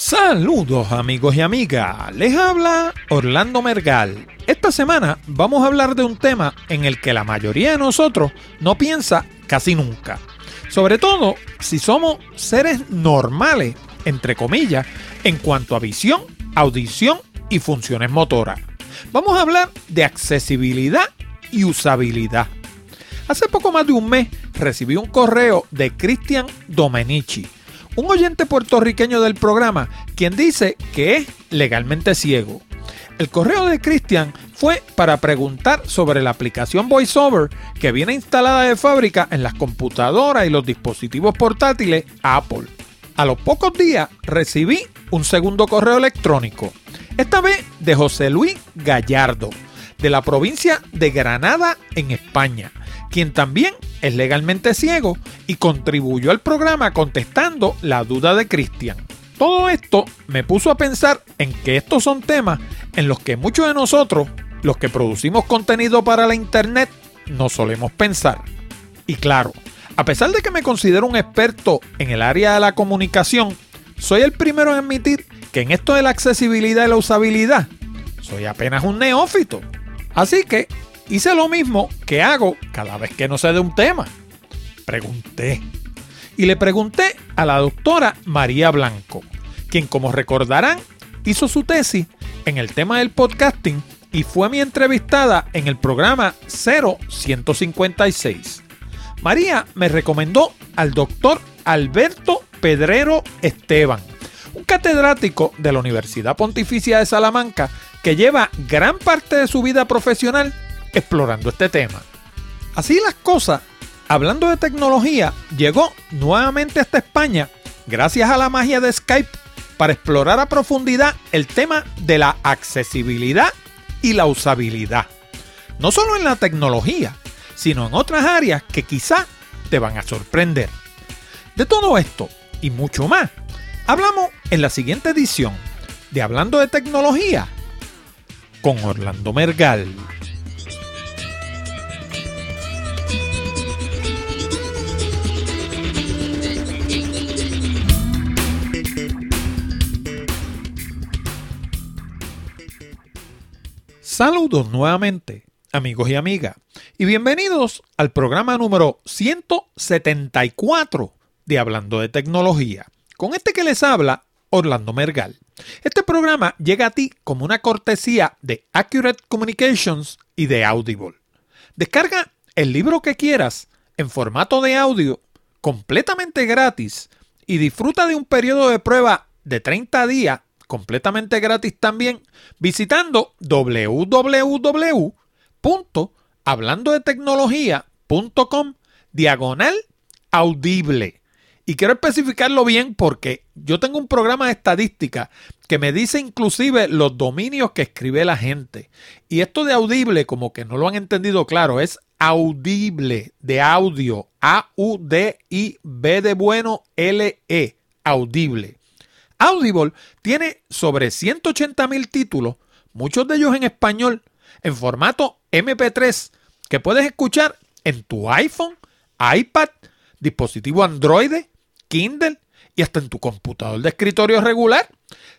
Saludos amigos y amigas, les habla Orlando Mergal. Esta semana vamos a hablar de un tema en el que la mayoría de nosotros no piensa casi nunca. Sobre todo si somos seres normales, entre comillas, en cuanto a visión, audición y funciones motoras. Vamos a hablar de accesibilidad y usabilidad. Hace poco más de un mes recibí un correo de Cristian Domenici un oyente puertorriqueño del programa, quien dice que es legalmente ciego. El correo de Christian fue para preguntar sobre la aplicación VoiceOver que viene instalada de fábrica en las computadoras y los dispositivos portátiles Apple. A los pocos días recibí un segundo correo electrónico, esta vez de José Luis Gallardo, de la provincia de Granada en España, quien también es legalmente ciego y contribuyó al programa contestando la duda de Cristian. Todo esto me puso a pensar en que estos son temas en los que muchos de nosotros, los que producimos contenido para la internet, no solemos pensar. Y claro, a pesar de que me considero un experto en el área de la comunicación, soy el primero en admitir que en esto de la accesibilidad y la usabilidad, soy apenas un neófito. Así que hice lo mismo que hago cada vez que no sé de un tema. Pregunté. Y le pregunté a la doctora María Blanco, quien como recordarán hizo su tesis en el tema del podcasting y fue mi entrevistada en el programa 0156. María me recomendó al doctor Alberto Pedrero Esteban, un catedrático de la Universidad Pontificia de Salamanca que lleva gran parte de su vida profesional explorando este tema. Así las cosas, hablando de tecnología, llegó nuevamente hasta España gracias a la magia de Skype para explorar a profundidad el tema de la accesibilidad y la usabilidad. No solo en la tecnología, sino en otras áreas que quizá te van a sorprender. De todo esto y mucho más, hablamos en la siguiente edición de Hablando de Tecnología con Orlando Mergal. Saludos nuevamente, amigos y amigas, y bienvenidos al programa número 174 de Hablando de Tecnología. Con este que les habla, Orlando Mergal. Este programa llega a ti como una cortesía de Accurate Communications y de Audible. Descarga el libro que quieras en formato de audio completamente gratis y disfruta de un periodo de prueba de 30 días completamente gratis también visitando www.hablandodetecnología.com diagonal audible. Y quiero especificarlo bien porque yo tengo un programa de estadística que me dice inclusive los dominios que escribe la gente. Y esto de audible, como que no lo han entendido claro, es audible, de audio, A-U-D-I-B de bueno, L-E, audible. Audible tiene sobre 180 mil títulos, muchos de ellos en español, en formato MP3, que puedes escuchar en tu iPhone, iPad, dispositivo Android, Kindle y hasta en tu computador de escritorio regular.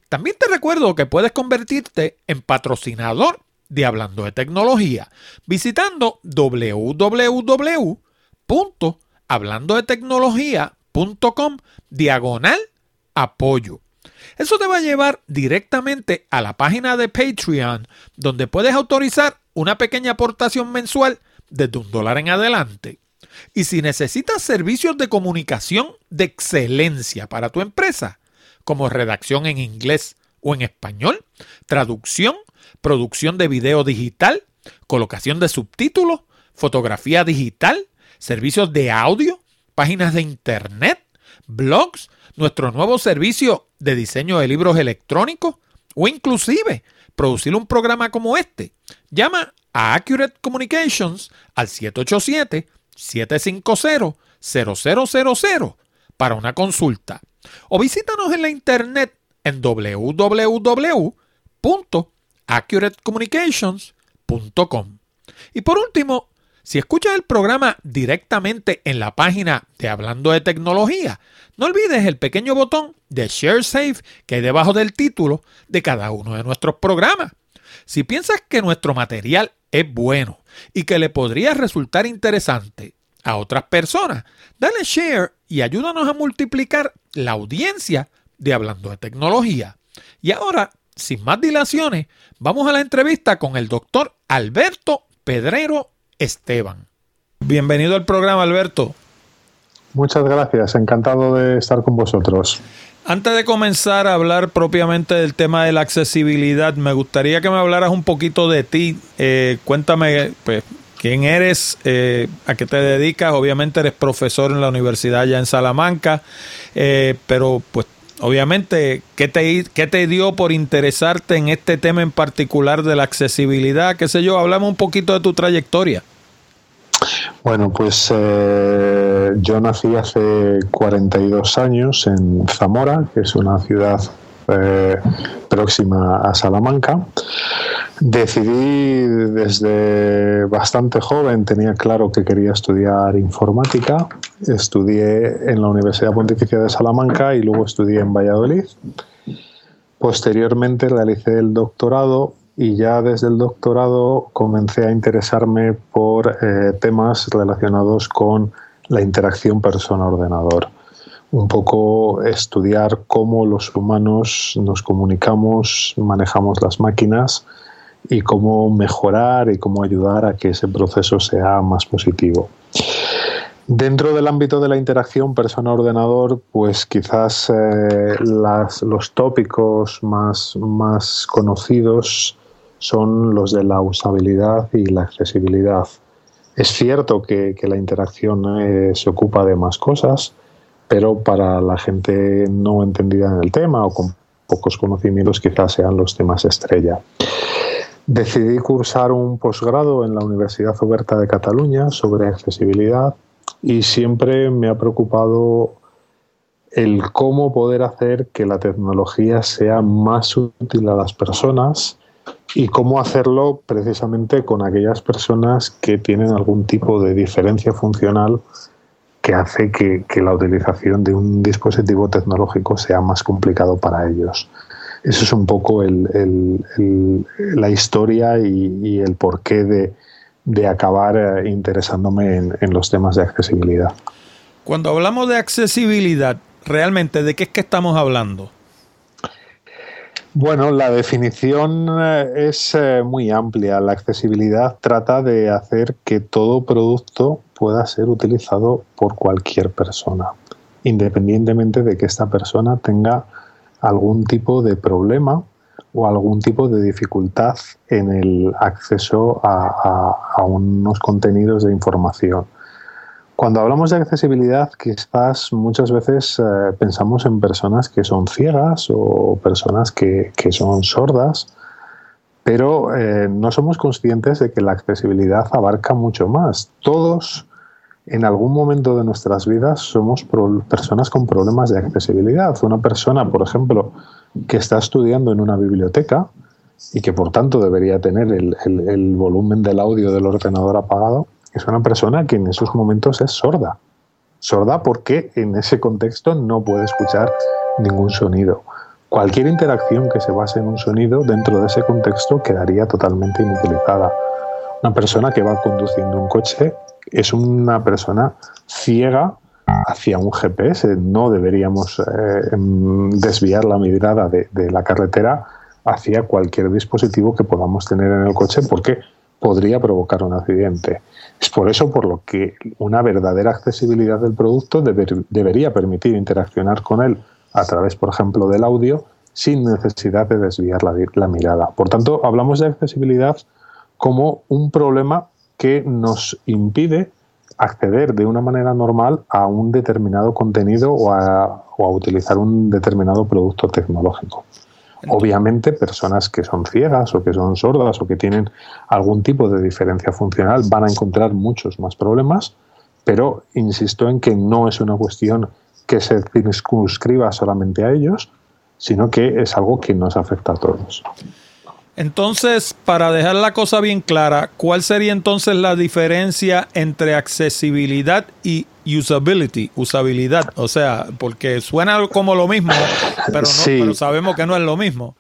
También te recuerdo que puedes convertirte en patrocinador de Hablando de Tecnología visitando www.hablandodetecnología.com diagonal apoyo. Eso te va a llevar directamente a la página de Patreon donde puedes autorizar una pequeña aportación mensual desde un dólar en adelante. Y si necesitas servicios de comunicación de excelencia para tu empresa, como redacción en inglés o en español, traducción, producción de video digital, colocación de subtítulos, fotografía digital, servicios de audio, páginas de internet, blogs, nuestro nuevo servicio de diseño de libros electrónicos o inclusive producir un programa como este, llama a Accurate Communications al 787 750-0000 para una consulta o visítanos en la internet en www.accuratecommunications.com. Y por último, Si escuchas el programa directamente en la página de Hablando de Tecnología, no olvides el pequeño botón de Share Save que hay debajo del título de cada uno de nuestros programas. Si piensas que nuestro material es bueno y que le podría resultar interesante a otras personas, dale share y ayúdanos a multiplicar la audiencia de Hablando de Tecnología. Y ahora, sin más dilaciones, vamos a la entrevista con el doctor Alberto Pedrero Esteban. Bienvenido al programa, Alberto. Muchas gracias, encantado de estar con vosotros. Antes de comenzar a hablar propiamente del tema de la accesibilidad, me gustaría que me hablaras un poquito de ti. Eh, cuéntame, pues, quién eres, eh, a qué te dedicas. Obviamente eres profesor en la universidad ya en Salamanca, eh, pero pues obviamente, ¿qué te, ¿qué te dio por interesarte en este tema en particular de la accesibilidad? ¿Qué sé yo? Hablamos un poquito de tu trayectoria. Bueno, pues eh, yo nací hace 42 años en Zamora, que es una ciudad eh, próxima a Salamanca. Decidí desde bastante joven, tenía claro que quería estudiar informática. Estudié en la Universidad Pontificia de Salamanca y luego estudié en Valladolid. Posteriormente realicé el doctorado y ya desde el doctorado comencé a interesarme por eh, temas relacionados con la interacción persona-ordenador. Un poco estudiar cómo los humanos nos comunicamos, manejamos las máquinas y cómo mejorar y cómo ayudar a que ese proceso sea más positivo. Dentro del ámbito de la interacción persona-ordenador, pues quizás eh, los tópicos más, más conocidos son los de la usabilidad y la accesibilidad. Es cierto que, la interacción eh, se ocupa de más cosas, pero para la gente no entendida en el tema o con pocos conocimientos quizás sean los temas estrella. Decidí cursar un posgrado en la Universidad Oberta de Cataluña sobre accesibilidad y siempre me ha preocupado el cómo poder hacer que la tecnología sea más útil a las personas y cómo hacerlo precisamente con aquellas personas que tienen algún tipo de diferencia funcional que hace que, la utilización de un dispositivo tecnológico sea más complicado para ellos. Eso es un poco la historia y, el porqué de, acabar eh, interesándome en los temas de accesibilidad. Cuando hablamos de accesibilidad, realmente, ¿de qué es que estamos hablando? Bueno, la definición eh, es eh, muy amplia. La accesibilidad trata de hacer que todo producto pueda ser utilizado por cualquier persona, independientemente de que esta persona tenga algún tipo de problema o algún tipo de dificultad en el acceso a, unos contenidos de información. Cuando hablamos de accesibilidad, quizás muchas veces eh, pensamos en personas que son ciegas o personas que, son sordas, pero eh, no somos conscientes de que la accesibilidad abarca mucho más. Todos, en algún momento de nuestras vidas, somos personas con problemas de accesibilidad. Una persona, por ejemplo, que está estudiando en una biblioteca y que por tanto debería tener el volumen del audio del ordenador apagado, es una persona que en esos momentos es sorda. Sorda porque en ese contexto no puede escuchar ningún sonido. Cualquier interacción que se base en un sonido dentro de ese contexto quedaría totalmente inutilizada. Una persona que va conduciendo un coche es una persona ciega hacia un GPS. No deberíamos eh, em, desviar la mirada de, de la carretera hacia cualquier dispositivo que podamos tener en el coche porque podría provocar un accidente. Es por eso por lo que una verdadera accesibilidad del producto debería permitir interaccionar con él a través, por ejemplo, del audio sin necesidad de desviar la, mirada. Por tanto, hablamos de accesibilidad como un problema que nos impide acceder de una manera normal a un determinado contenido o a utilizar un determinado producto tecnológico. Obviamente, personas que son ciegas o que son sordas o que tienen algún tipo de diferencia funcional van a encontrar muchos más problemas, pero insisto en que no es una cuestión que se circunscriba solamente a ellos, sino que es algo que nos afecta a todos. Entonces, para dejar la cosa bien clara, ¿cuál sería entonces la diferencia entre accesibilidad y usability? Usabilidad, o sea, porque suena como lo mismo, pero, no, pero sabemos que no es lo mismo.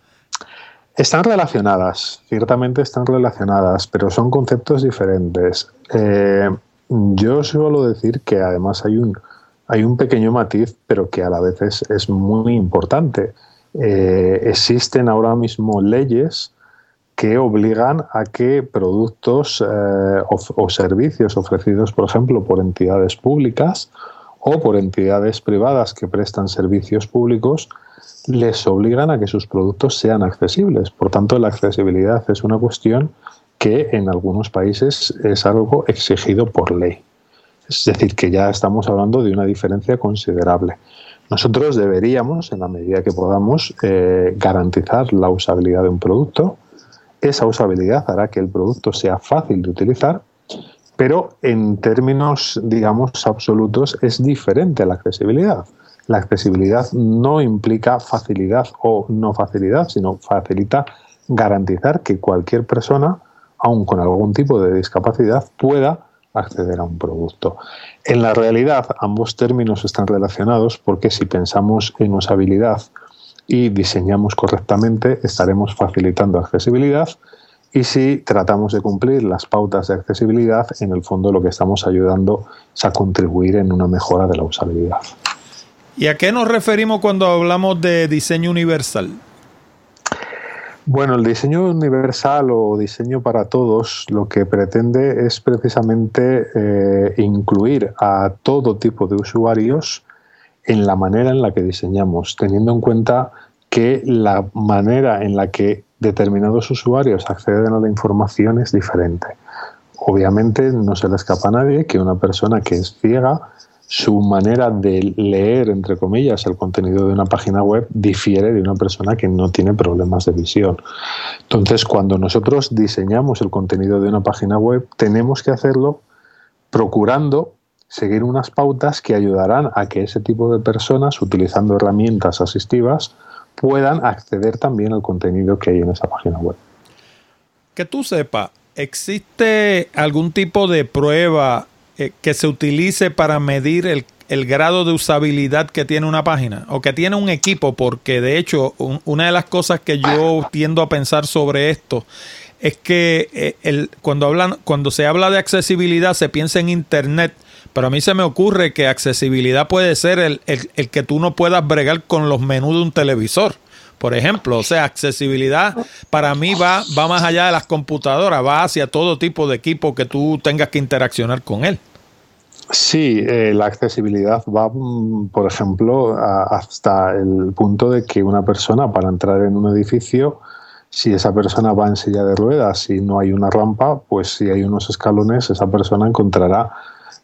Están relacionadas, ciertamente están relacionadas, pero son conceptos diferentes. Eh, yo suelo decir que además hay un, hay un pequeño matiz, pero que a la vez es, muy importante. Eh, existen ahora mismo leyes que obligan a que productos eh, o, servicios ofrecidos, por ejemplo, por entidades públicas o por entidades privadas que prestan servicios públicos, les obligan a que sus productos sean accesibles. Por tanto, la accesibilidad es una cuestión que en algunos países es algo exigido por ley. Es decir, que ya estamos hablando de una diferencia considerable. Nosotros deberíamos, en la medida que podamos, eh, garantizar la usabilidad de un producto. Esa usabilidad hará que el producto sea fácil de utilizar, pero en términos, digamos, absolutos es diferente a la accesibilidad. La accesibilidad no implica facilidad o no facilidad, sino facilita garantizar que cualquier persona, aun con algún tipo de discapacidad, pueda acceder a un producto. En la realidad, ambos términos están relacionados porque si pensamos en usabilidad y diseñamos correctamente, estaremos facilitando accesibilidad y si tratamos de cumplir las pautas de accesibilidad, en el fondo lo que estamos ayudando es a contribuir en una mejora de la usabilidad. ¿Y a qué nos referimos cuando hablamos de diseño universal? Bueno, el diseño universal o diseño para todos lo que pretende es precisamente eh, incluir a todo tipo de usuarios en la manera en la que diseñamos, teniendo en cuenta que la manera en la que determinados usuarios acceden a la información es diferente. Obviamente no se le escapa a nadie que una persona que es ciega su manera de leer, entre comillas, el contenido de una página web difiere de una persona que no tiene problemas de visión. Entonces, cuando nosotros diseñamos el contenido de una página web, tenemos que hacerlo procurando seguir unas pautas que ayudarán a que ese tipo de personas, utilizando herramientas asistivas, puedan acceder también al contenido que hay en esa página web. Que tú sepas, ¿existe algún tipo de prueba eh, que se utilice para medir el, grado de usabilidad que tiene una página o que tiene un equipo, porque de hecho una de las cosas que yo tiendo a pensar sobre esto es que eh, el, cuando, hablan, cuando se habla de accesibilidad se piensa en Internet, pero a mí se me ocurre que accesibilidad puede ser el, el que tú no puedas bregar con los menús de un televisor por ejemplo. O sea, accesibilidad para mí va, va más allá de las computadoras, va hacia todo tipo de equipo que tú tengas que interaccionar con él. Sí, eh, la accesibilidad va, mm, por ejemplo, hasta el punto de que una persona para entrar en un edificio, si esa persona va en silla de ruedas y no hay una rampa, pues si hay unos escalones, esa persona encontrará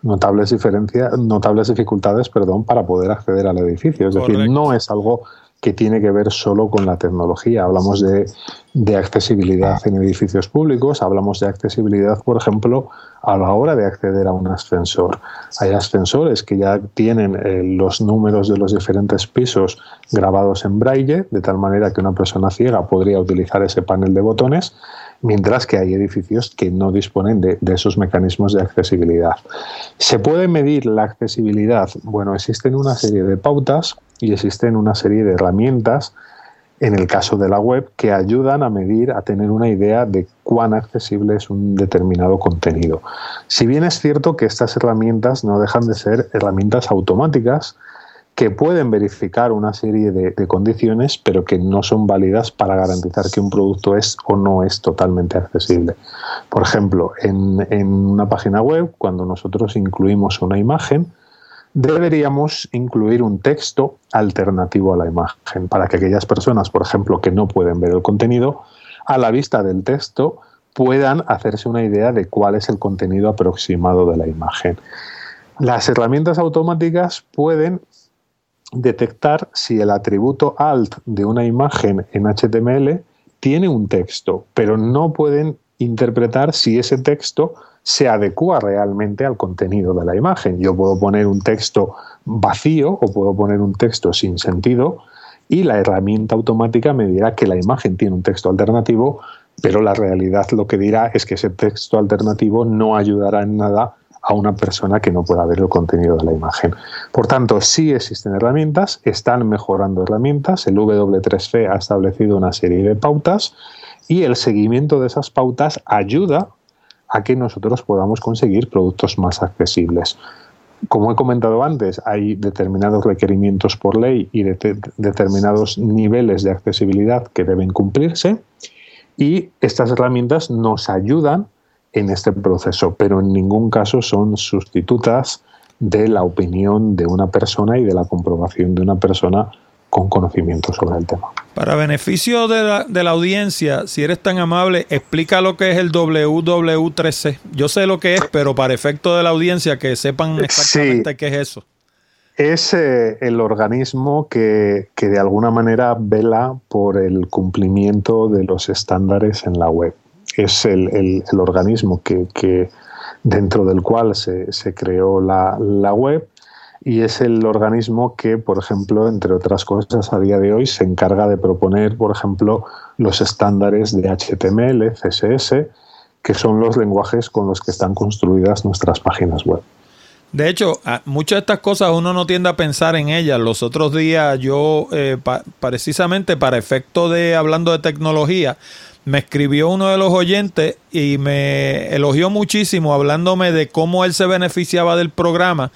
notables diferencias, notables dificultades, perdón, para poder acceder al edificio. Es decir, no es algo que tiene que ver solo con la tecnología. Hablamos de, accesibilidad en edificios públicos, hablamos de accesibilidad, por ejemplo, a la hora de acceder a un ascensor. Hay ascensores que ya tienen eh, los números de los diferentes pisos grabados en braille, de tal manera que una persona ciega podría utilizar ese panel de botones, mientras que hay edificios que no disponen de, esos mecanismos de accesibilidad. ¿Se puede medir la accesibilidad? Bueno, existen una serie de pautas y existen una serie de herramientas en el caso de la web que ayudan a medir, a tener una idea de cuán accesible es un determinado contenido. Si bien es cierto que estas herramientas no dejan de ser herramientas automáticas que pueden verificar una serie de, condiciones, pero que no son válidas para garantizar que un producto es o no es totalmente accesible. Por ejemplo, en, una página web, cuando nosotros incluimos una imagen, deberíamos incluir un texto alternativo a la imagen para que aquellas personas, por ejemplo, que no pueden ver el contenido, a la vista del texto puedan hacerse una idea de cuál es el contenido aproximado de la imagen. Las herramientas automáticas pueden detectar si el atributo alt de una imagen en HTML tiene un texto, pero no pueden interpretar si ese texto se adecua realmente al contenido de la imagen. Yo puedo poner un texto vacío o puedo poner un texto sin sentido y la herramienta automática me dirá que la imagen tiene un texto alternativo, pero la realidad lo que dirá es que ese texto alternativo no ayudará en nada a una persona que no pueda ver el contenido de la imagen. Por tanto, sí existen herramientas, están mejorando herramientas, el W3C ha establecido una serie de pautas y el seguimiento de esas pautas ayuda a que nosotros podamos conseguir productos más accesibles. Como he comentado antes, hay determinados requerimientos por ley y determinados niveles de accesibilidad que deben cumplirse y estas herramientas nos ayudan en este proceso, pero en ningún caso son sustitutas de la opinión de una persona y de la comprobación de una persona con conocimiento sobre el tema. Para beneficio de la, de la, audiencia, si eres tan amable, explica lo que es el WW3C. Yo sé lo que es, pero para efecto de la audiencia, que sepan exactamente qué es eso. Es eh, el organismo que, que de alguna manera vela por el cumplimiento de los estándares en la web es el, el, organismo que, que, dentro del cual se, se creó la, la, web y es el organismo que, por ejemplo, entre otras cosas, a día de hoy se encarga de proponer, por ejemplo, los estándares de HTML, CSS, que son los lenguajes con los que están construidas nuestras páginas web. De hecho, muchas de estas cosas uno no tiende a pensar en ellas. Los otros días yo, eh, precisamente para efecto de hablando de tecnología, me escribió uno de los oyentes y me elogió muchísimo hablándome de cómo él se beneficiaba del programa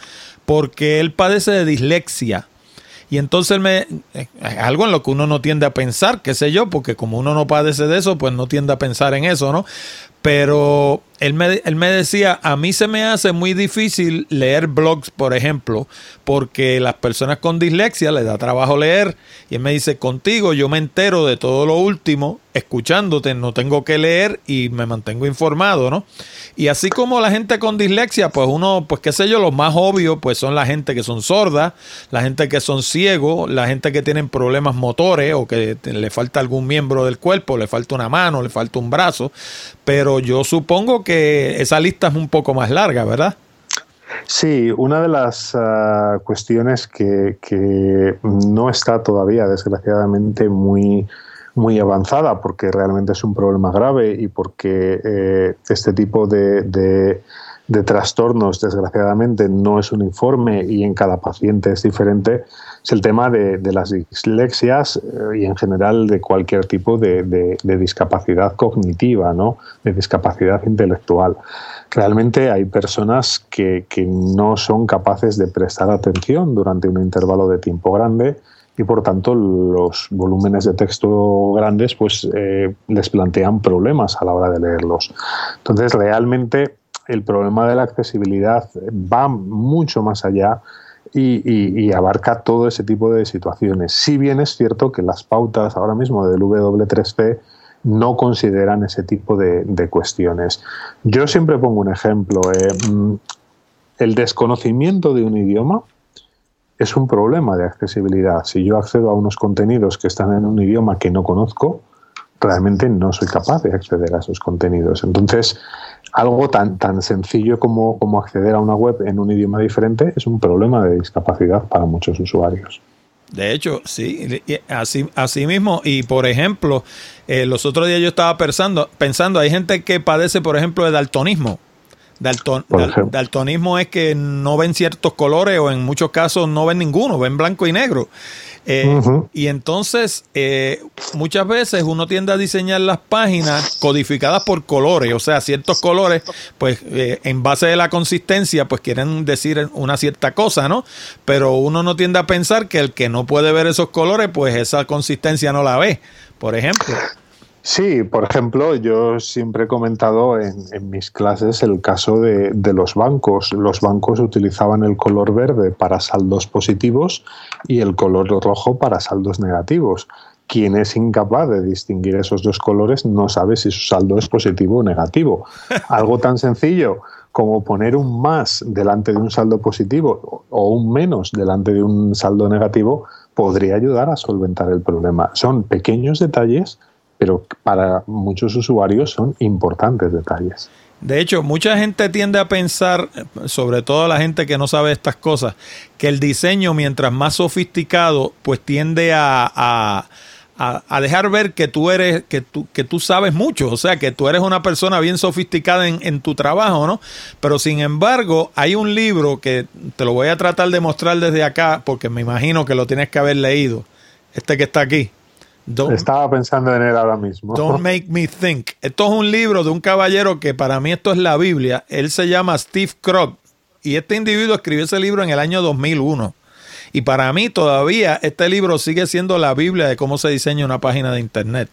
porque él padece de dislexia. Y entonces me, algo en lo que uno no tiende a pensar, qué sé yo, porque como uno no padece de eso, pues no tiende a pensar en eso, ¿no? Pero él me, él me decía, a mí se me hace muy difícil leer blogs, por ejemplo, porque las personas con dislexia les da trabajo leer. Y él me dice, contigo yo me entero de todo lo último, escuchándote, no tengo que leer y me mantengo informado, ¿no? Y así como la gente con dislexia, pues uno, pues qué sé yo, los más obvios, pues son la gente que son sordas, la gente que son ciegos, la gente que tienen problemas motores o que le falta algún miembro del cuerpo, le falta una mano, le falta un brazo. Pero yo supongo que esa lista es un poco más larga, ¿verdad? Sí, una de las uh, cuestiones que, que, no está todavía, desgraciadamente, muy muy avanzada porque realmente es un problema grave y porque eh, este tipo de, trastornos desgraciadamente no es uniforme y en cada paciente es diferente es el tema de, las dislexias eh, y en general de cualquier tipo de, discapacidad cognitiva, ¿no? de discapacidad intelectual. Realmente hay personas que, que no son capaces de prestar atención durante un intervalo de tiempo grande y por tanto los volúmenes de texto grandes pues eh, les plantean problemas a la hora de leerlos. Entonces realmente el problema de la accesibilidad va mucho más allá y, abarca todo ese tipo de situaciones. Si bien es cierto que las pautas ahora mismo del W3C no consideran ese tipo de, cuestiones. Yo siempre pongo un ejemplo. Eh, mm, el desconocimiento de un idioma es un problema de accesibilidad. Si yo accedo a unos contenidos que están en un idioma que no conozco, realmente no soy capaz de acceder a esos contenidos. Entonces, algo tan, tan sencillo como, como acceder a una web en un idioma diferente es un problema de discapacidad para muchos usuarios. De hecho, sí, así, así mismo. Y por ejemplo, eh, los otros días yo estaba pensando, pensando, hay gente que padece, por ejemplo, de daltonismo. Daltonismo es que no ven ciertos colores o en muchos casos no ven ninguno, ven blanco y negro. Eh, y entonces, eh, muchas veces uno tiende a diseñar las páginas codificadas por colores, o sea, ciertos colores, pues eh, en base de la consistencia, pues quieren decir una cierta cosa, ¿no? Pero uno no tiende a pensar que el que no puede ver esos colores, pues esa consistencia no la ve, por ejemplo. Sí, por ejemplo, yo siempre he comentado en, mis clases el caso de, los bancos. Los bancos utilizaban el color verde para saldos positivos y el color rojo para saldos negativos. Quien es incapaz de distinguir esos dos colores no sabe si su saldo es positivo o negativo. Algo tan sencillo como poner un más delante de un saldo positivo o un menos delante de un saldo negativo podría ayudar a solventar el problema. Son pequeños detalles pero para muchos usuarios son importantes detalles. De hecho, mucha gente tiende a pensar, sobre todo la gente que no sabe estas cosas, que el diseño, mientras más sofisticado, pues tiende a, a, dejar ver que tú eres, que tú, que tú sabes mucho, o sea, que tú eres una persona bien sofisticada en, en, tu trabajo, ¿no? Pero sin embargo, hay un libro que te lo voy a tratar de mostrar desde acá, porque me imagino que lo tienes que haber leído, este que está aquí. Estaba pensando en él ahora mismo. Don't Make Me Think. Esto es un libro de un caballero que para mí esto es la Biblia. Él se llama Steve Krog y este individuo escribió ese libro en el año 2001. Y para mí todavía este libro sigue siendo la Biblia de cómo se diseña una página de Internet.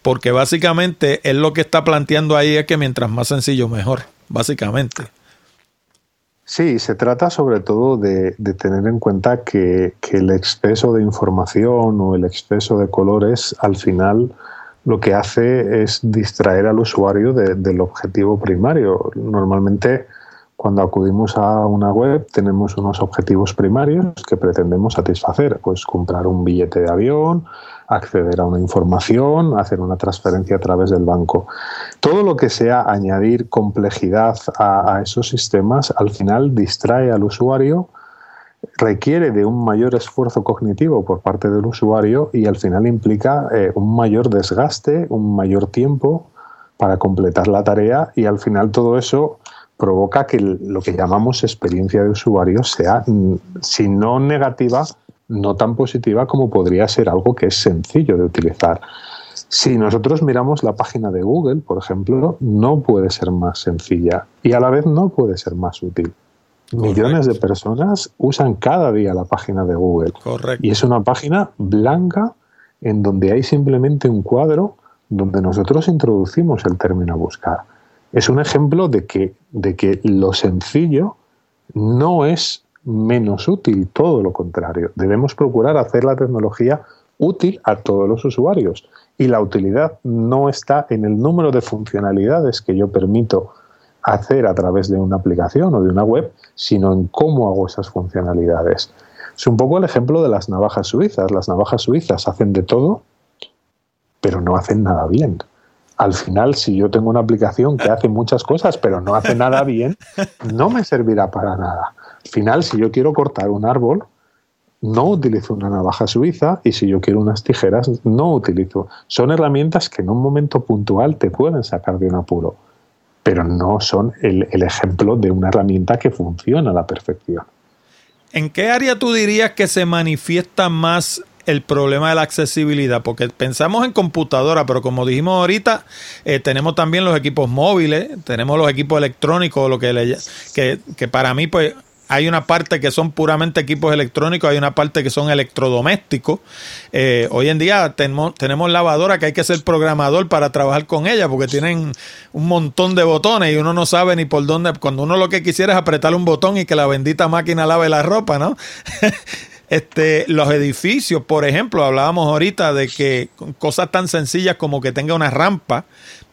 Porque básicamente él lo que está planteando ahí es que mientras más sencillo, mejor. Básicamente. Sí, se trata sobre todo de, tener en cuenta que, el exceso de información o el exceso de colores al final lo que hace es distraer al usuario del objetivo primario. Normalmente cuando acudimos a una web tenemos unos objetivos primarios que pretendemos satisfacer, pues comprar un billete de avión, acceder a una información, hacer una transferencia a través del banco. Todo lo que sea añadir complejidad a, esos sistemas al final distrae al usuario, requiere de un mayor esfuerzo cognitivo por parte del usuario y al final implica eh, un mayor desgaste, un mayor tiempo para completar la tarea y al final todo eso provoca que lo que llamamos experiencia de usuario sea, mm, si no negativa, no tan positiva como podría ser algo que es sencillo de utilizar. Si nosotros miramos la página de Google, por ejemplo, no puede ser más sencilla y a la vez no puede ser más útil. Millones de personas usan cada día la página de Google. Y es una página blanca en donde hay simplemente un cuadro donde nosotros introducimos el término a buscar. Es un ejemplo de que, de que lo sencillo no es menos útil, todo lo contrario. Debemos procurar hacer la tecnología útil a todos los usuarios y la utilidad no está en el número de funcionalidades que yo permito hacer a través de una aplicación o de una web, sino en cómo hago esas funcionalidades. Es un poco el ejemplo de las navajas suizas. Las navajas suizas hacen de todo, pero no hacen nada bien. Al final, si yo tengo una aplicación que hace muchas cosas, pero no hace nada bien, no me servirá para nada. Al final, si yo quiero cortar un árbol, no utilizo una navaja suiza y si yo quiero unas tijeras, no utilizo. Son herramientas que en un momento puntual te pueden sacar de un apuro, pero no son el, ejemplo de una herramienta que funciona a la perfección. ¿En qué área tú dirías que se manifiesta más el problema de la accesibilidad, porque pensamos en computadora, pero como dijimos ahorita, eh, tenemos también los equipos móviles, tenemos los equipos electrónicos, lo que, le, que, que para mí pues hay una parte que son puramente equipos electrónicos, hay una parte que son electrodomésticos. Eh, hoy en día tenemos, tenemos lavadora que hay que ser programador para trabajar con ella porque tienen un montón de botones y uno no sabe ni por dónde. Cuando uno lo que quisiera es apretar un botón y que la bendita máquina lave la ropa, ¿no? Este, los edificios, por ejemplo, hablábamos ahorita de que cosas tan sencillas como que tenga una rampa,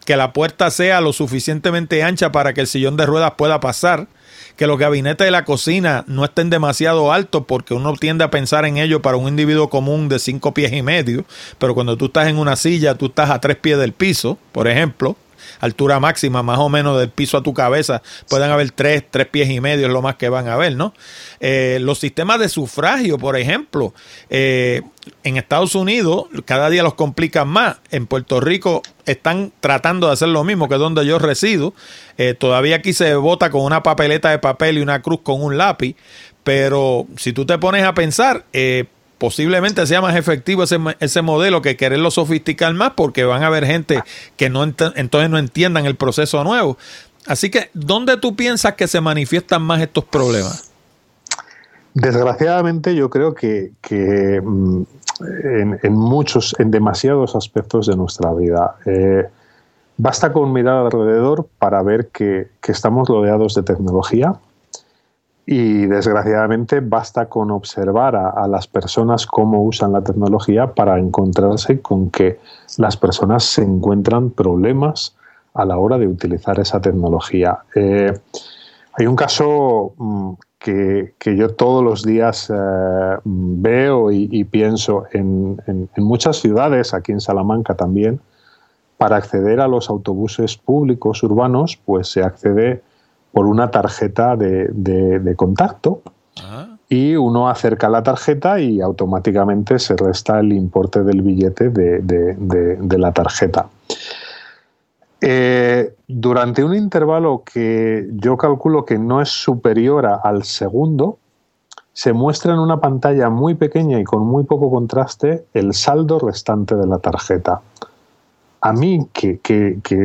que la puerta sea lo suficientemente ancha para que el sillón de ruedas pueda pasar, que los gabinetes de la cocina no estén demasiado altos porque uno tiende a pensar en ello para un individuo común de cinco pies y medio, pero cuando tú estás en una silla, tú estás a tres pies del piso, por ejemplo, altura máxima, más o menos del piso a tu cabeza, pueden haber tres, tres pies y medio, es lo más que van a ver, ¿no? Eh, los sistemas de sufragio, por ejemplo, eh, en Estados Unidos cada día los complican más. En Puerto Rico están tratando de hacer lo mismo que donde yo resido. Eh, todavía aquí se vota con una papeleta de papel y una cruz con un lápiz. Pero si tú te pones a pensar, posiblemente sea más efectivo ese, ese, modelo que quererlo sofisticar más porque van a haber gente que no entonces no entiendan el proceso nuevo. Así que, ¿dónde tú piensas que se manifiestan más estos problemas? Desgraciadamente yo creo que, mm, en, muchos, en demasiados aspectos de nuestra vida. Eh, basta con mirar alrededor para ver que, que estamos rodeados de tecnología, y desgraciadamente basta con observar a, las personas cómo usan la tecnología para encontrarse con que las personas se encuentran problemas a la hora de utilizar esa tecnología. Eh, hay un caso mm, que, yo todos los días eh, veo y, pienso en, muchas ciudades, aquí en Salamanca también, para acceder a los autobuses públicos urbanos, pues se accede por una tarjeta de, contacto. Ah. Y uno acerca la tarjeta y automáticamente se resta el importe del billete de, la tarjeta. Eh, durante un intervalo que yo calculo que no es superior al segundo, se muestra en una pantalla muy pequeña y con muy poco contraste el saldo restante de la tarjeta. A mí, que,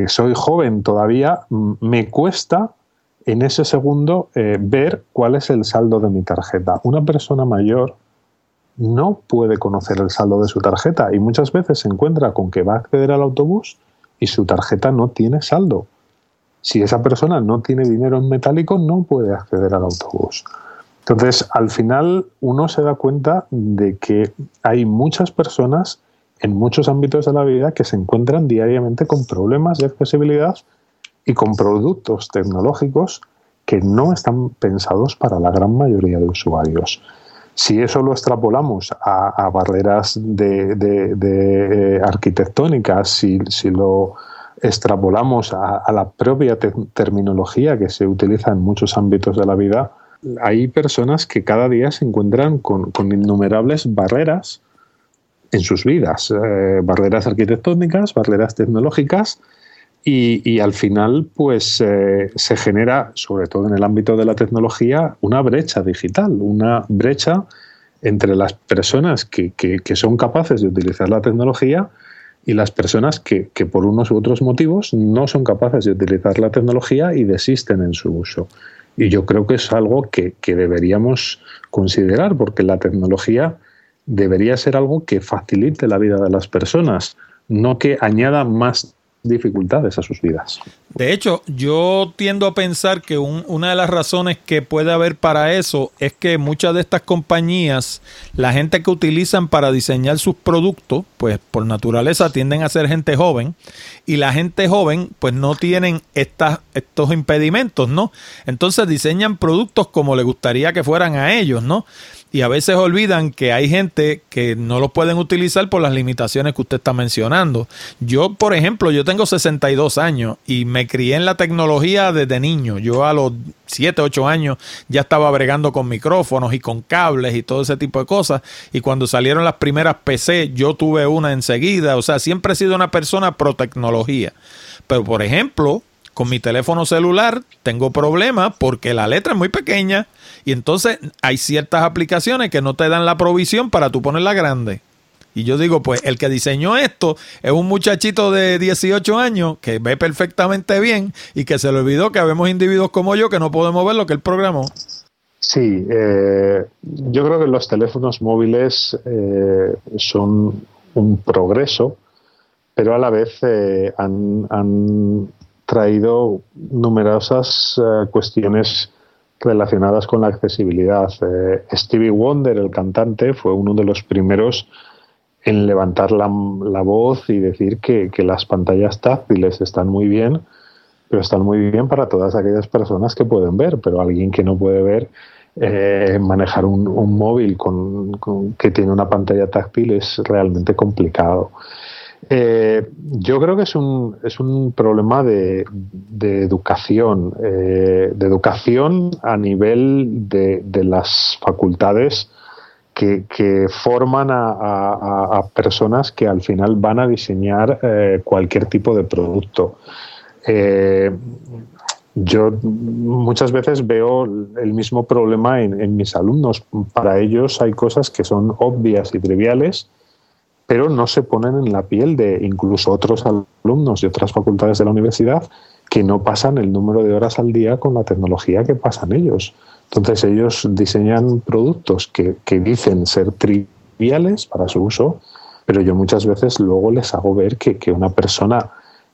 soy joven todavía, me cuesta en ese segundo eh, ver cuál es el saldo de mi tarjeta. Una persona mayor no puede conocer el saldo de su tarjeta y muchas veces se encuentra con que va a acceder al autobús y su tarjeta no tiene saldo. Si esa persona no tiene dinero en metálico, no puede acceder al autobús. Entonces, al final uno se da cuenta de que hay muchas personas en muchos ámbitos de la vida que se encuentran diariamente con problemas de accesibilidad y con productos tecnológicos que no están pensados para la gran mayoría de usuarios. Si eso lo extrapolamos a, barreras de, arquitectónicas, si, lo extrapolamos a, la propia terminología que se utiliza en muchos ámbitos de la vida, hay personas que cada día se encuentran con, innumerables barreras en sus vidas, eh, barreras arquitectónicas, barreras tecnológicas, y, al final pues eh, se genera, sobre todo en el ámbito de la tecnología, una brecha digital, una brecha entre las personas que, son capaces de utilizar la tecnología y las personas que, que, por unos u otros motivos no son capaces de utilizar la tecnología y desisten en su uso. Y yo creo que es algo que, deberíamos considerar, porque la tecnología debería ser algo que facilite la vida de las personas, no que añada más dificultades a sus vidas. De hecho, yo tiendo a pensar que una de las razones que puede haber para eso es que muchas de estas compañías, la gente que utilizan para diseñar sus productos, pues por naturaleza tienden a ser gente joven y la gente joven pues no tienen estos impedimentos, ¿no? Entonces diseñan productos como le gustaría que fueran a ellos, ¿no? Y a veces olvidan que hay gente que no lo pueden utilizar por las limitaciones que usted está mencionando. Yo, por ejemplo, yo tengo 62 años y me crié en la tecnología desde niño. Yo a los 7, 8 años ya estaba bregando con micrófonos y con cables y todo ese tipo de cosas. Y cuando salieron las primeras PC, yo tuve una enseguida. O sea, siempre he sido una persona pro tecnología. Pero, por ejemplo, con mi teléfono celular tengo problemas porque la letra es muy pequeña y entonces hay ciertas aplicaciones que no te dan la provisión para tú ponerla grande. Y yo digo, pues el que diseñó esto es un muchachito de 18 años que ve perfectamente bien y que se le olvidó que habemos individuos como yo que no podemos ver lo que él programó. Sí, eh, yo creo que los teléfonos móviles eh, son un progreso, pero a la vez eh, han, traído numerosas cuestiones relacionadas con la accesibilidad. Eh, Stevie Wonder, el cantante, fue uno de los primeros en levantar la, voz y decir que, las pantallas táctiles están muy bien, pero están muy bien para todas aquellas personas que pueden ver, pero alguien que no puede ver, eh, manejar un, móvil que tiene una pantalla táctil es realmente complicado. Eh, yo creo que es un, es un problema de, educación, eh, de educación a nivel de, las facultades que, forman a, personas que al final van a diseñar eh, cualquier tipo de producto. yo muchas veces veo el mismo problema en mis alumnos. Para ellos hay cosas que son obvias y triviales pero no se ponen en la piel de incluso otros alumnos de otras facultades de la universidad que no pasan el número de horas al día con la tecnología que pasan ellos. Entonces ellos diseñan productos que, dicen ser triviales para su uso, pero yo muchas veces luego les hago ver que, una persona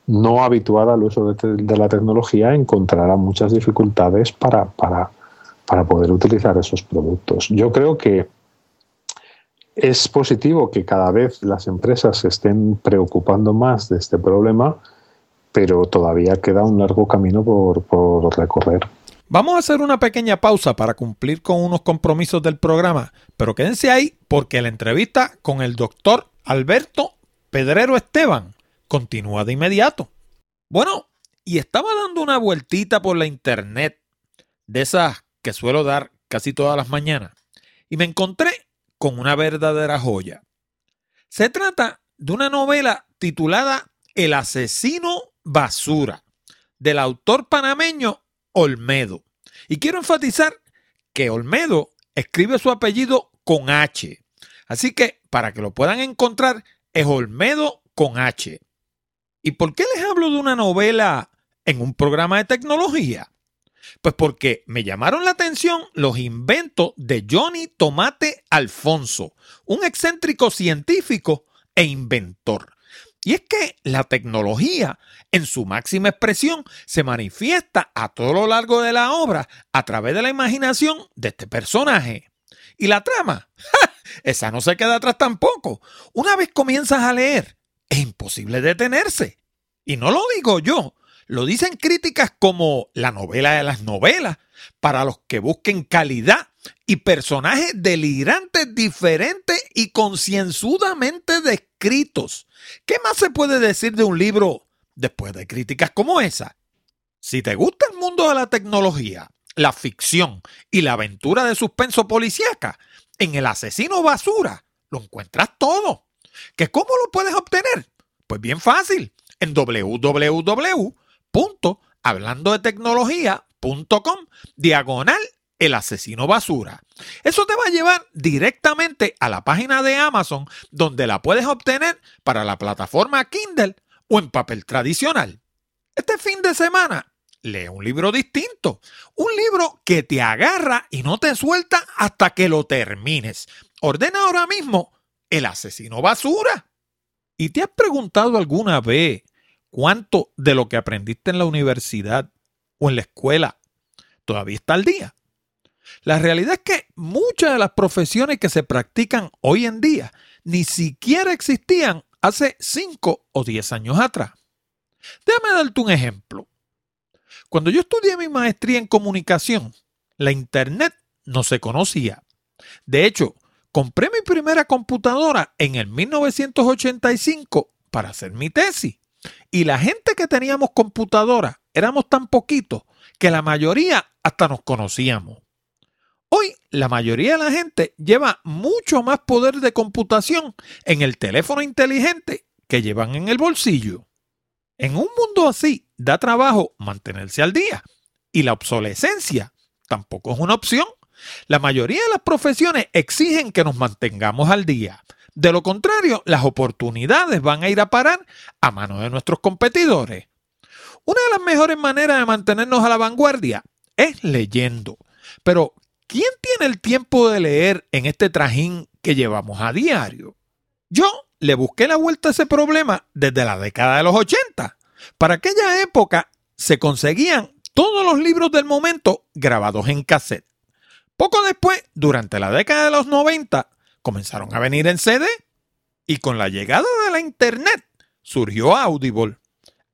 no habituada al uso de, la tecnología encontrará muchas dificultades para, para, para poder utilizar esos productos. Yo creo que es positivo que cada vez las empresas se estén preocupando más de este problema, pero todavía queda un largo camino por, recorrer. Vamos a hacer una pequeña pausa para cumplir con unos compromisos del programa, pero quédense ahí porque la entrevista con el doctor Alberto Pedrero Esteban continúa de inmediato. Bueno, y estaba dando una vueltita por la internet, de esas que suelo dar casi todas las mañanas, y me encontré con una verdadera joya. Se trata de una novela titulada El asesino basura, del autor panameño Olmedo. Y quiero enfatizar que Olmedo escribe su apellido con H. Así que para que lo puedan encontrar es Olmedo con H. ¿Y por qué les hablo de una novela en un programa de tecnología? Pues porque me llamaron la atención los inventos de Johnny Tomate Alfonso, un excéntrico científico e inventor. Y es que la tecnología, en su máxima expresión, se manifiesta a todo lo largo de la obra a través de la imaginación de este personaje. Y la trama, esa no se queda atrás tampoco. Una vez comienzas a leer, es imposible detenerse. Y no lo digo yo, lo dicen críticas como la novela de las novelas, para los que busquen calidad y personajes delirantes, diferentes y concienzudamente descritos. ¿Qué más se puede decir de un libro después de críticas como esa? Si te gusta el mundo de la tecnología, la ficción y la aventura de suspenso policíaca, en El asesino basura lo encuentras todo. ¿Que cómo lo puedes obtener? Pues bien fácil, en www.hablandodetecnología.com diagonal el asesino basura. Eso te va a llevar directamente a la página de Amazon donde la puedes obtener para la plataforma Kindle o en papel tradicional. Este fin de semana lee un libro distinto, un libro que te agarra y no te suelta hasta que lo termines. Ordena ahora mismo El asesino basura. ¿Y te has preguntado alguna vez cuánto de lo que aprendiste en la universidad o en la escuela todavía está al día? La realidad es que muchas de las profesiones que se practican hoy en día ni siquiera existían hace 5 o 10 años atrás. Déjame darte un ejemplo. Cuando yo estudié mi maestría en comunicación, la Internet no se conocía. De hecho, compré mi primera computadora en el 1985 para hacer mi tesis. Y la gente que teníamos computadora éramos tan poquitos que la mayoría hasta nos conocíamos. Hoy la mayoría de la gente lleva mucho más poder de computación en el teléfono inteligente que llevan en el bolsillo. En un mundo así da trabajo mantenerse al día y la obsolescencia tampoco es una opción. La mayoría de las profesiones exigen que nos mantengamos al día. De lo contrario, las oportunidades van a ir a parar a manos de nuestros competidores. Una de las mejores maneras de mantenernos a la vanguardia es leyendo. Pero ¿Quién tiene el tiempo de leer en este trajín que llevamos a diario? Yo le busqué la vuelta a ese problema desde la década de los 80. Para aquella época se conseguían todos los libros del momento grabados en cassette. Poco después, durante la década de los 90, comenzaron a venir en CD y con la llegada de la Internet surgió Audible.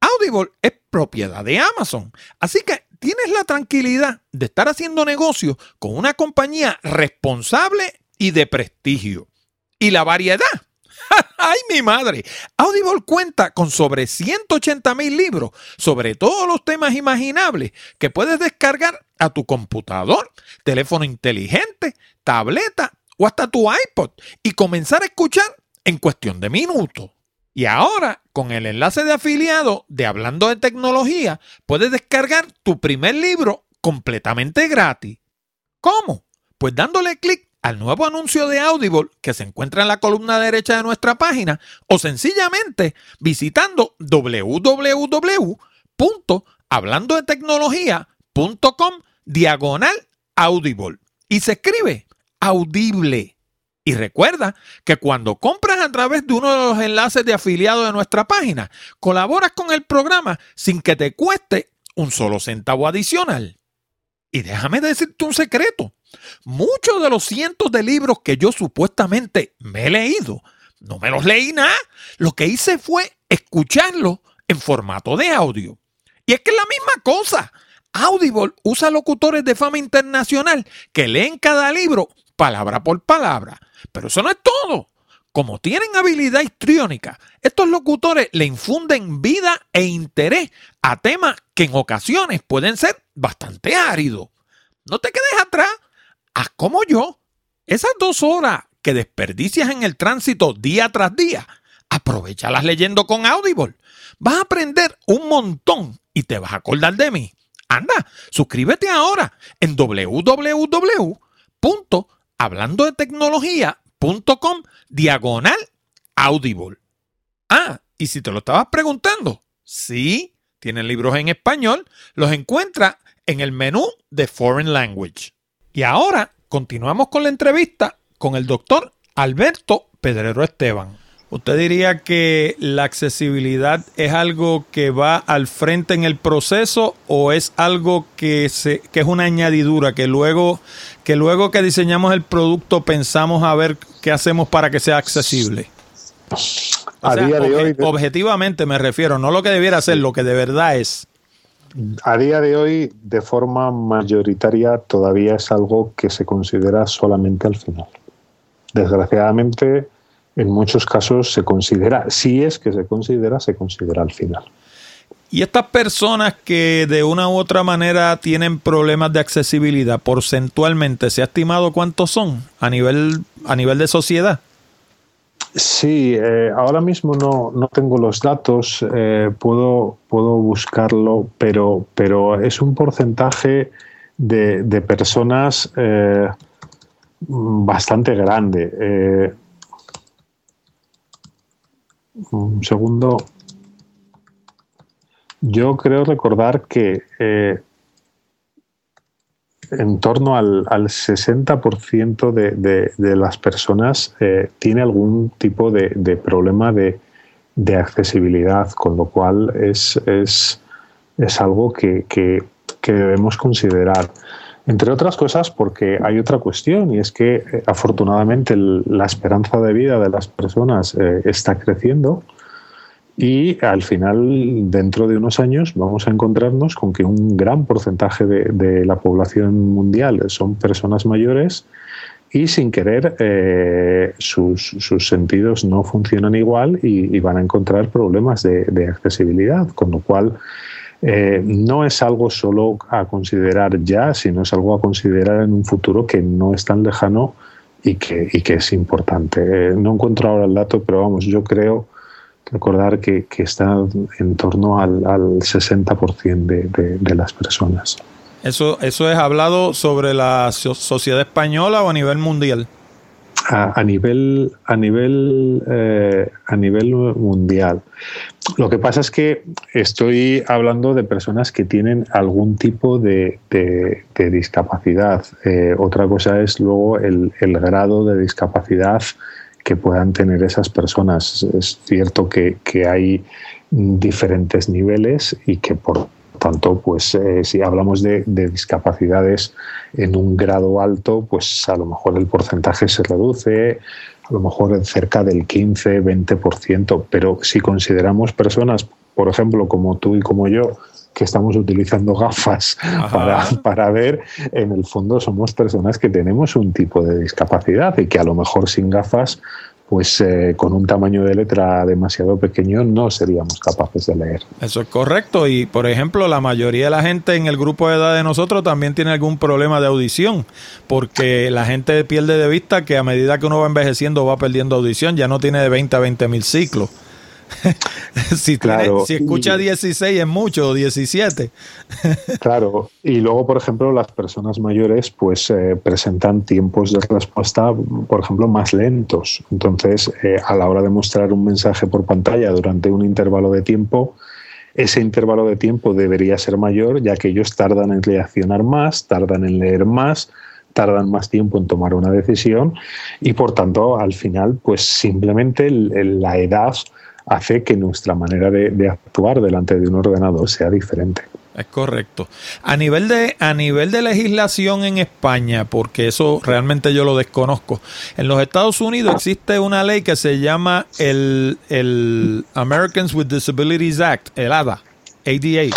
Audible es propiedad de Amazon, así que tienes la tranquilidad de estar haciendo negocio con una compañía responsable y de prestigio. Y la variedad. ¡Ay, mi madre! Audible cuenta con sobre 180 mil libros sobre todos los temas imaginables que puedes descargar a tu computador, teléfono inteligente, tableta o hasta tu iPod y comenzar a escuchar en cuestión de minutos. Y ahora, con el enlace de afiliado de Hablando de Tecnología, puedes descargar tu primer libro completamente gratis. ¿Cómo? Pues dándole clic al nuevo anuncio de Audible que se encuentra en la columna derecha de nuestra página o sencillamente visitando www.hablandodetecnología.com diagonal Audible y se escribe audible. Y recuerda que cuando compras a través de uno de los enlaces de afiliado de nuestra página, colaboras con el programa sin que te cueste un solo centavo adicional. Y déjame decirte un secreto. Muchos de los cientos de libros que yo supuestamente me he leído, no me los leí nada. Lo que hice fue escucharlos en formato de audio. Y es que es la misma cosa. Audible usa locutores de fama internacional que leen cada libro palabra por palabra. Pero eso no es todo. Como tienen habilidad histriónica, estos locutores le infunden vida e interés a temas que en ocasiones pueden ser bastante áridos. No te quedes atrás, haz como yo. Esas dos horas que desperdicias en el tránsito día tras día, aprovechalas leyendo con Audible. Vas a aprender un montón y te vas a acordar de mí. Anda, suscríbete ahora en www.hablandodetecnología.com diagonal Audible. Ah, y si te lo estabas preguntando, sí, tienen libros en español, los encuentra en el menú de Foreign Language. Y ahora continuamos con la entrevista con el doctor Alberto Pedrero Esteban. ¿Usted diría que la accesibilidad es algo que va al frente en el proceso o es algo que, se, que es una añadidura, que luego, que luego que diseñamos el producto pensamos a ver qué hacemos para que sea accesible? a día de hoy, objetivamente me refiero, no lo que debiera ser, lo que de verdad es. A día de hoy, de forma mayoritaria, todavía es algo que se considera solamente al final. Desgraciadamente, en muchos casos se considera, si es que se considera, se considera al final. Y estas personas que de una u otra manera tienen problemas de accesibilidad, porcentualmente, ¿se ha estimado cuántos son a nivel, a nivel de sociedad? Sí, eh, ahora mismo no, no, tengo los datos, eh, puedo, puedo buscarlo, pero, pero es un porcentaje de, de personas eh, bastante grande. Un segundo. Yo creo recordar que en torno al, 60% de, de, las personas eh, tiene algún tipo de, problema de, accesibilidad, con lo cual es, es, es algo que, que, debemos considerar. Entre otras cosas porque hay otra cuestión y es que eh, afortunadamente la esperanza de vida de las personas eh, está creciendo y al final, dentro de unos años, vamos a encontrarnos con que un gran porcentaje de, la población mundial son personas mayores y sin querer eh, sus, sentidos no funcionan igual y, van a encontrar problemas de, accesibilidad, con lo cual eh, no es algo solo a considerar ya, sino es algo a considerar en un futuro que no es tan lejano y que, y que es importante. Eh, no encuentro ahora el dato, pero vamos, yo creo recordar que, está en torno al, 60% de, de, las personas. ¿Eso, ¿Eso es hablado sobre la sociedad española o a nivel mundial? A, nivel a nivel eh, a nivel mundial lo que pasa es que estoy hablando de personas que tienen algún tipo de, discapacidad eh, otra cosa es luego el, el grado de discapacidad que puedan tener esas personas. Es cierto que, hay diferentes niveles y que por tanto, pues eh, si hablamos de, discapacidades en un grado alto, pues a lo mejor el porcentaje se reduce, a lo mejor en cerca del 15, 20%, pero si consideramos personas, por ejemplo, como tú y como yo, que estamos utilizando gafas para, para, ver, en el fondo somos personas que tenemos un tipo de discapacidad y que a lo mejor sin gafas, pues eh, con un tamaño de letra demasiado pequeño no seríamos capaces de leer. Eso es correcto y por ejemplo la mayoría de la gente en el grupo de edad de nosotros también tiene algún problema de audición porque la gente pierde de vista que a medida que uno va envejeciendo va perdiendo audición, ya no tiene de 20 a 20 mil ciclos. si, claro, si escucha 16 es mucho, o 17. claro, y luego, por ejemplo, las personas mayores pues eh, presentan tiempos de respuesta, por ejemplo, más lentos. Entonces, eh, a la hora de mostrar un mensaje por pantalla durante un intervalo de tiempo, ese intervalo de tiempo debería ser mayor, ya que ellos tardan en reaccionar más, tardan en leer más, tardan más tiempo en tomar una decisión y por tanto al final pues simplemente la edad hace que nuestra manera de, actuar delante de un ordenador sea diferente. Es correcto. A nivel de a nivel de legislación en España, porque eso realmente yo lo desconozco. En los Estados Unidos existe una ley que se llama el, el Americans with Disabilities Act, el ADA, ADA,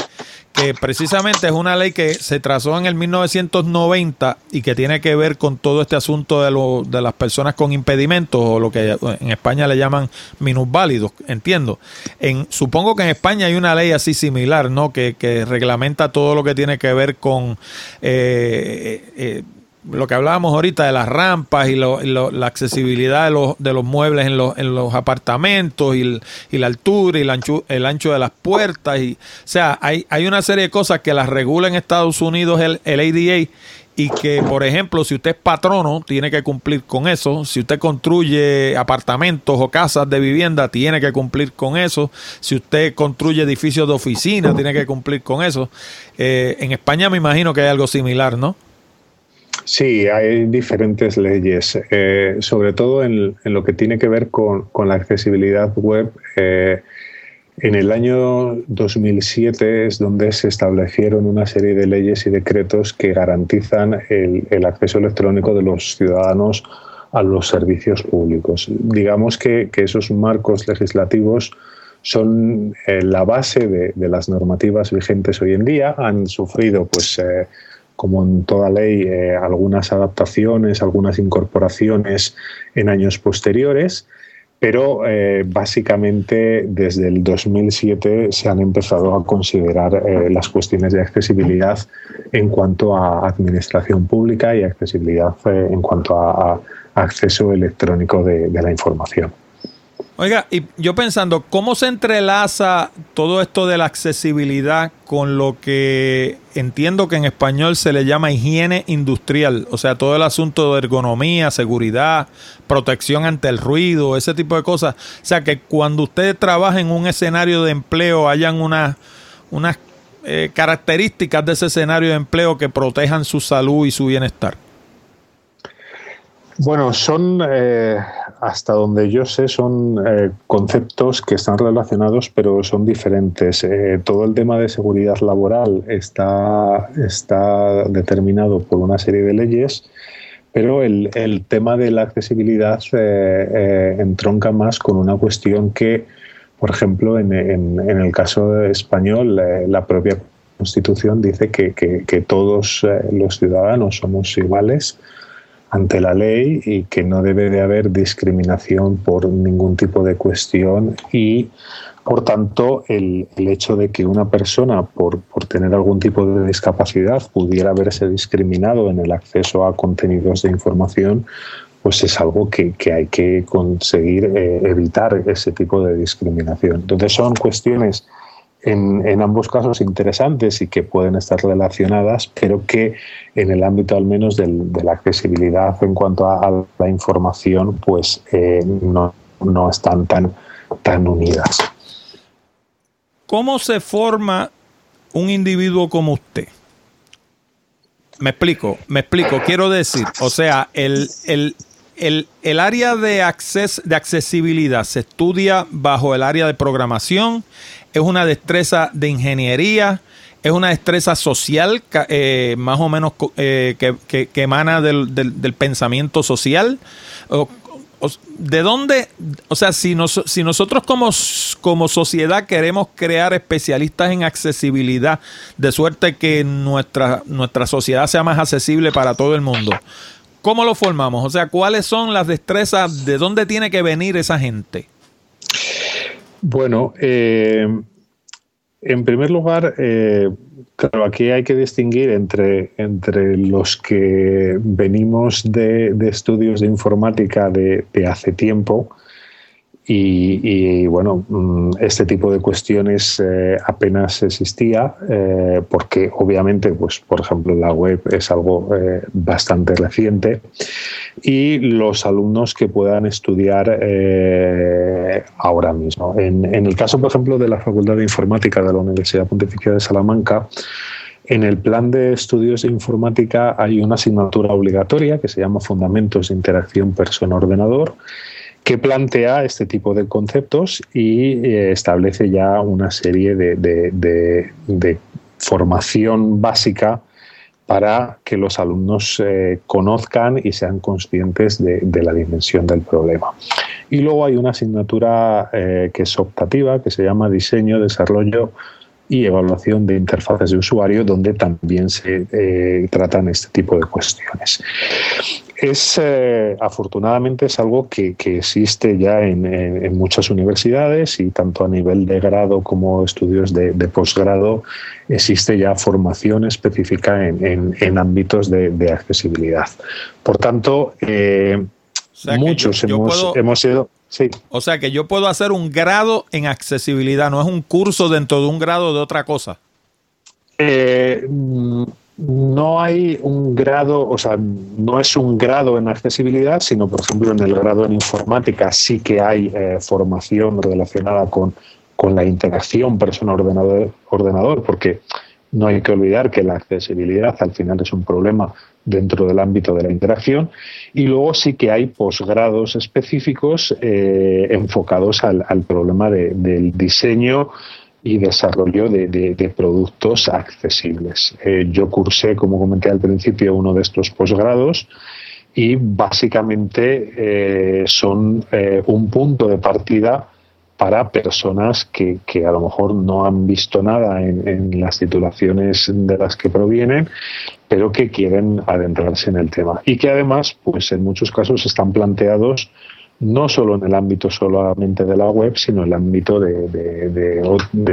que precisamente es una ley que se trazó en el 1990 y que tiene que ver con todo este asunto de, lo, de las personas con impedimentos o lo que en España le llaman minusválidos, entiendo. En, supongo que en España hay una ley así similar, ¿no? Que, que reglamenta todo lo que tiene que ver con... Eh, eh, lo que hablábamos ahorita de las rampas y, la accesibilidad de los, de los muebles en los, en los apartamentos y, la altura y el ancho, el de las puertas. Y, o sea, hay, hay una serie de cosas que las regula en Estados Unidos el, el ADA y que, por ejemplo, si usted es patrono, tiene que cumplir con eso. Si usted construye apartamentos o casas de vivienda, tiene que cumplir con eso. Si usted construye edificios de oficina, tiene que cumplir con eso. Eh, en España me imagino que hay algo similar, ¿no? Sí, hay diferentes leyes, eh, sobre todo en, lo que tiene que ver con, la accesibilidad web. Eh, en el año 2007 es donde se establecieron una serie de leyes y decretos que garantizan el, acceso electrónico de los ciudadanos a los servicios públicos. Digamos que, esos marcos legislativos son eh, la base de, las normativas vigentes hoy en día. Han sufrido, pues, como en toda ley, eh, algunas adaptaciones, algunas incorporaciones en años posteriores, pero eh, básicamente desde el 2007 se han empezado a considerar eh, las cuestiones de accesibilidad en cuanto a administración pública y accesibilidad en cuanto a, acceso electrónico de la información. Oiga, y yo pensando, ¿cómo se entrelaza todo esto de la accesibilidad con lo que entiendo que en español se le llama higiene industrial? O sea, todo el asunto de ergonomía, seguridad, protección ante el ruido, ese tipo de cosas. O sea, que cuando usted trabaja en un escenario de empleo, hayan unas, unas eh, características de ese escenario de empleo que protejan su salud y su bienestar. Bueno, son, eh, hasta donde yo sé, son eh, conceptos que están relacionados, pero son diferentes. Eh, todo el tema de seguridad laboral está, está determinado por una serie de leyes, pero el, tema de la accesibilidad entronca más con una cuestión que, por ejemplo, en, el caso español, la propia Constitución dice que, que todos los ciudadanos somos iguales ante la ley y que no debe de haber discriminación por ningún tipo de cuestión y por tanto el, hecho de que una persona por, tener algún tipo de discapacidad pudiera verse discriminado en el acceso a contenidos de información pues es algo que, hay que conseguir eh, evitar ese tipo de discriminación. Entonces son cuestiones en, ambos casos interesantes y que pueden estar relacionadas, pero que en el ámbito al menos de la accesibilidad en cuanto a, la información, pues eh, no, no, están tan, tan unidas. ¿Cómo se forma un individuo como usted? Me explico, me explico. Quiero decir, o sea, el, el, el, el, área de, acces, de accesibilidad se estudia bajo el área de programación, es una destreza de ingeniería, es una destreza social eh, más o menos eh, que, emana del, del, pensamiento social. ¿De dónde? O sea, si, si nosotros como, como sociedad queremos crear especialistas en accesibilidad, de suerte que nuestra, nuestra sociedad sea más accesible para todo el mundo, ¿cómo lo formamos? O sea, ¿cuáles son las destrezas? ¿De dónde tiene que venir esa gente? Bueno, eh, en primer lugar, eh, claro, aquí hay que distinguir entre, entre los que venimos de, estudios de informática de hace tiempo y, bueno, mm, este tipo de cuestiones eh, apenas existía eh, porque obviamente, pues, por ejemplo, la web es algo eh, bastante reciente y los alumnos que puedan estudiar ahora mismo. En, en, el caso, por ejemplo, de la Facultad de Informática de la Universidad Pontificia de Salamanca, en el plan de estudios de informática hay una asignatura obligatoria que se llama Fundamentos de Interacción Persona-Ordenador que plantea este tipo de conceptos y eh, establece ya una serie de, formación básica para que los alumnos eh, conozcan y sean conscientes de, la dimensión del problema. Y luego hay una asignatura eh, que es optativa, que se llama Diseño, Desarrollo y evaluación de interfaces de usuario, donde también se eh, tratan este tipo de cuestiones. Es, eh, afortunadamente es algo que, existe ya en, muchas universidades y tanto a nivel de grado como estudios de, posgrado existe ya formación específica en, ámbitos de, accesibilidad. Por tanto, eh, muchos hemos, hemos sido... O sea que yo puedo hacer un grado en accesibilidad, no es un curso dentro de un grado de otra cosa. Eh, no hay un grado, o sea, no es un grado en accesibilidad, sino, por ejemplo, en el grado en informática sí que hay eh, formación relacionada con, con, la interacción persona-ordenador, porque no hay que olvidar que la accesibilidad al final es un problema dentro del ámbito de la interacción y luego sí que hay posgrados específicos eh, enfocados al, problema del diseño y desarrollo de, productos accesibles. Eh, yo cursé, como comenté al principio, uno de estos posgrados y básicamente eh, son un punto de partida para personas que, a lo mejor no han visto nada en, las titulaciones de las que provienen, pero que quieren adentrarse en el tema. Y que además, pues en muchos casos están planteados no solo en el ámbito solamente de la web, sino en el ámbito de,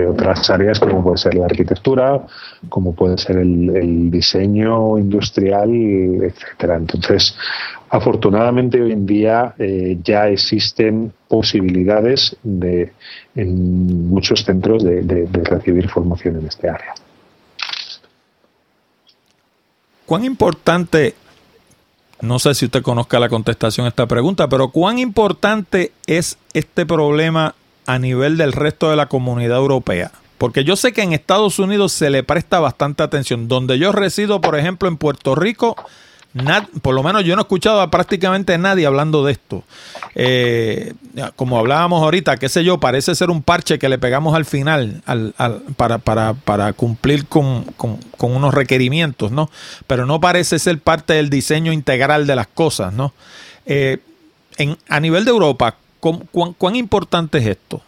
otras áreas como puede ser la arquitectura, como puede ser el, diseño industrial, etcétera. Entonces, afortunadamente hoy en día eh, ya existen posibilidades de, en muchos centros de recibir formación en este área. ¿Cuán importante no sé si usted conozca la contestación a esta pregunta, pero ¿cuán importante es este problema a nivel del resto de la comunidad europea? Porque yo sé que en Estados Unidos se le presta bastante atención. Donde yo resido, por ejemplo, en Puerto Rico, por lo menos yo no he escuchado a prácticamente nadie hablando de esto. Eh, como hablábamos ahorita, qué sé yo, parece ser un parche que le pegamos al final para, cumplir con, unos requerimientos, ¿no? Pero no parece ser parte del diseño integral de las cosas, ¿no? Eh, en, a nivel de Europa, cuán importante es esto?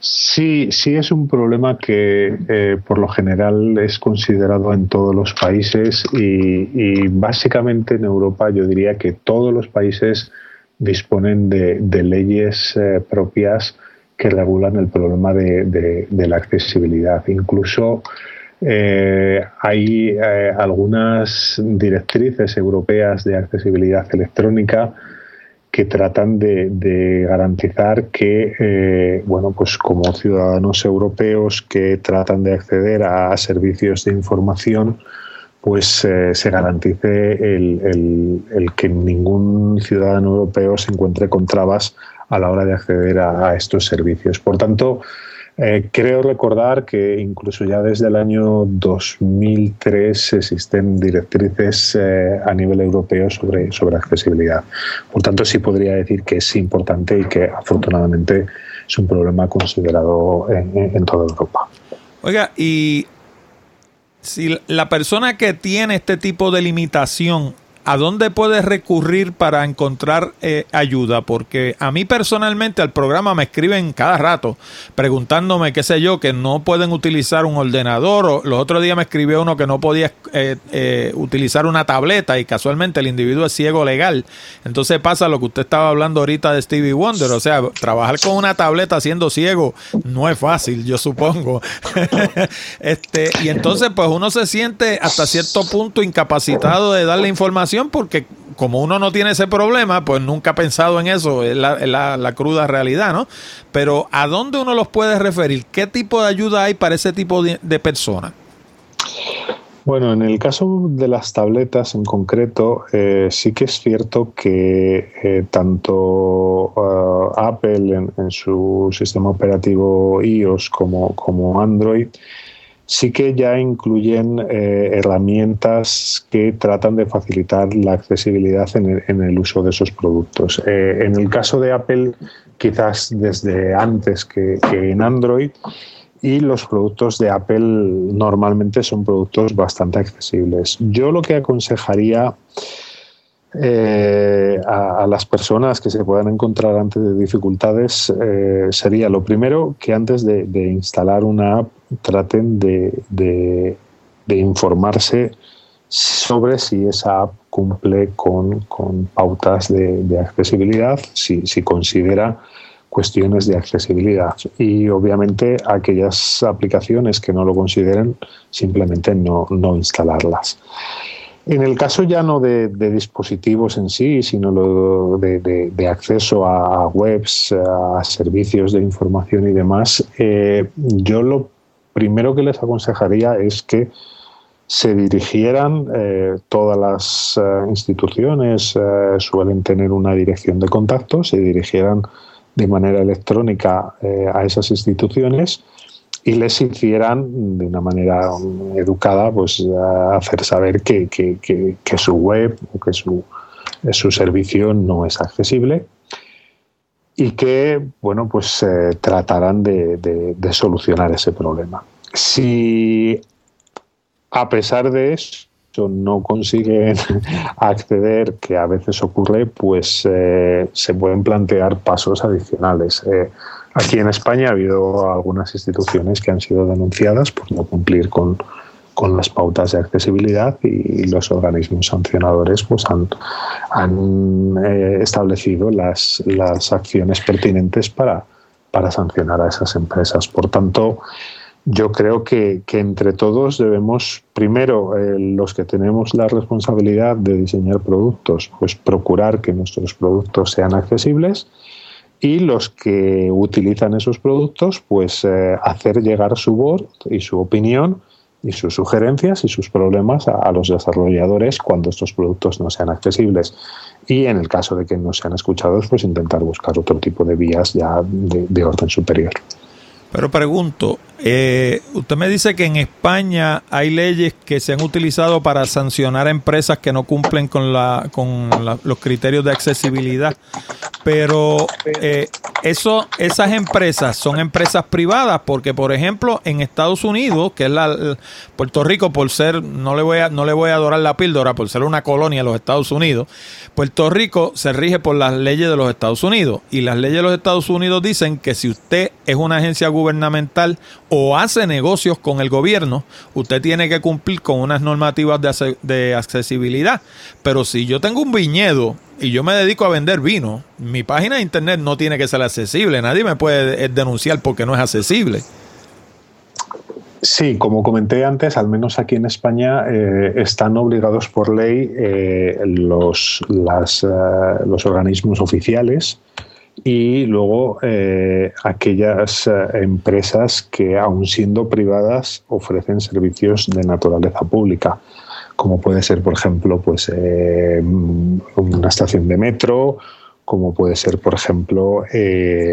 Sí, sí es un problema que eh, por lo general es considerado en todos los países y, básicamente en Europa yo diría que todos los países disponen de, leyes eh, propias que regulan el problema de, la accesibilidad. Incluso eh, hay algunas directrices europeas de accesibilidad electrónica que tratan de, garantizar que, eh, bueno, pues como ciudadanos europeos que tratan de acceder a servicios de información, pues eh, se garantice el, que ningún ciudadano europeo se encuentre con trabas a la hora de acceder a estos servicios. Por tanto, eh, creo recordar que incluso ya desde el año 2003 existen directrices eh, a nivel europeo sobre, sobre accesibilidad. Por tanto, sí podría decir que es importante y que afortunadamente es un problema considerado en, en toda Europa. Oiga, y si la persona que tiene este tipo de limitación ¿a dónde puedes recurrir para encontrar eh, ayuda? Porque a mí personalmente al programa me escriben cada rato preguntándome, qué sé yo, que no pueden utilizar un ordenador. O los otros días me escribió uno que no podía eh, eh, utilizar una tableta y casualmente el individuo es ciego legal. Entonces pasa lo que usted estaba hablando ahorita de Stevie Wonder. O sea, trabajar con una tableta siendo ciego no es fácil, yo supongo. este, y entonces pues uno se siente hasta cierto punto incapacitado de darle información porque como uno no tiene ese problema, pues nunca ha pensado en eso, es la, cruda realidad, ¿no? Pero ¿a dónde uno los puede referir? ¿Qué tipo de ayuda hay para ese tipo de, personas? Bueno, en el caso de las tabletas en concreto, eh, sí que es cierto que eh, tanto eh, Apple en, su sistema operativo iOS como, como Android sí que ya incluyen eh, herramientas que tratan de facilitar la accesibilidad en el, uso de esos productos. Eh, en el caso de Apple, quizás desde antes que, en Android, y los productos de Apple normalmente son productos bastante accesibles. Yo lo que aconsejaría eh, a, las personas que se puedan encontrar ante dificultades sería lo primero que antes de, instalar una app traten de, informarse sobre si esa app cumple con, pautas de, accesibilidad, si, si considera cuestiones de accesibilidad. Y obviamente aquellas aplicaciones que no lo consideren, simplemente no, no instalarlas. En el caso ya no de, dispositivos en sí, sino lo de, acceso a, webs, a servicios de información y demás, eh, yo lo primero que les aconsejaría es que se dirigieran, eh, todas las eh, instituciones suelen tener una dirección de contacto, se dirigieran de manera electrónica a esas instituciones y les hicieran de una manera educada pues hacer saber que, su web o que su, su, servicio no es accesible y que bueno pues eh, tratarán de, solucionar ese problema. Si a pesar de eso no consiguen acceder, que a veces ocurre, pues eh, se pueden plantear pasos adicionales. Eh, Aquí en España ha habido algunas instituciones que han sido denunciadas por no cumplir con, las pautas de accesibilidad y los organismos sancionadores pues han, han eh, establecido las, las, acciones pertinentes para, para sancionar a esas empresas. Por tanto, yo creo que, entre todos debemos, primero, eh, los que tenemos la responsabilidad de diseñar productos, pues procurar que nuestros productos sean accesibles y los que utilizan esos productos, pues eh, hacer llegar su voz y su opinión y sus sugerencias y sus problemas a, los desarrolladores cuando estos productos no sean accesibles. Y en el caso de que no sean escuchados, pues intentar buscar otro tipo de vías ya de orden superior. Pero pregunto, eh, usted me dice que en España hay leyes que se han utilizado para sancionar a empresas que no cumplen con, la, con los criterios de accesibilidad, pero eh, eso, esas empresas son empresas privadas porque, por ejemplo, en Estados Unidos, que es la Puerto Rico, por ser, no le voy a, no le voy a adorar la píldora, por ser una colonia de los Estados Unidos, Puerto Rico se rige por las leyes de los Estados Unidos y las leyes de los Estados Unidos dicen que si usted es una agencia gubernamental o hace negocios con el gobierno, usted tiene que cumplir con unas normativas de, accesibilidad. Pero si yo tengo un viñedo y yo me dedico a vender vino, mi página de internet no tiene que ser accesible. Nadie me puede eh, denunciar porque no es accesible. Sí, como comenté antes, al menos aquí en España eh, están obligados por ley eh, los, los organismos oficiales y luego eh, aquellas eh, empresas que, aun siendo privadas, ofrecen servicios de naturaleza pública, como puede ser, por ejemplo, pues, eh, una estación de metro, como puede ser, por ejemplo,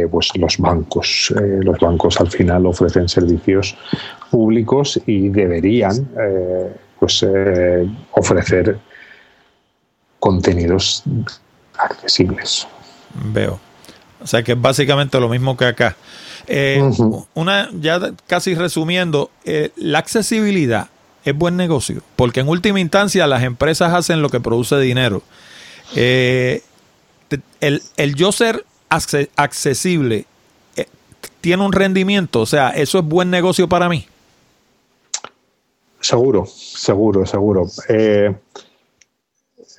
pues los bancos. los bancos al final ofrecen servicios públicos y deberían pues, ofrecer contenidos accesibles. Veo. O sea que es básicamente lo mismo que acá. Eh, una, ya casi resumiendo, eh, la accesibilidad es buen negocio, porque en última instancia las empresas hacen lo que produce dinero. Eh, el, el, yo ser accesible tiene un rendimiento, o sea, eso es buen negocio para mí. Seguro, seguro, seguro.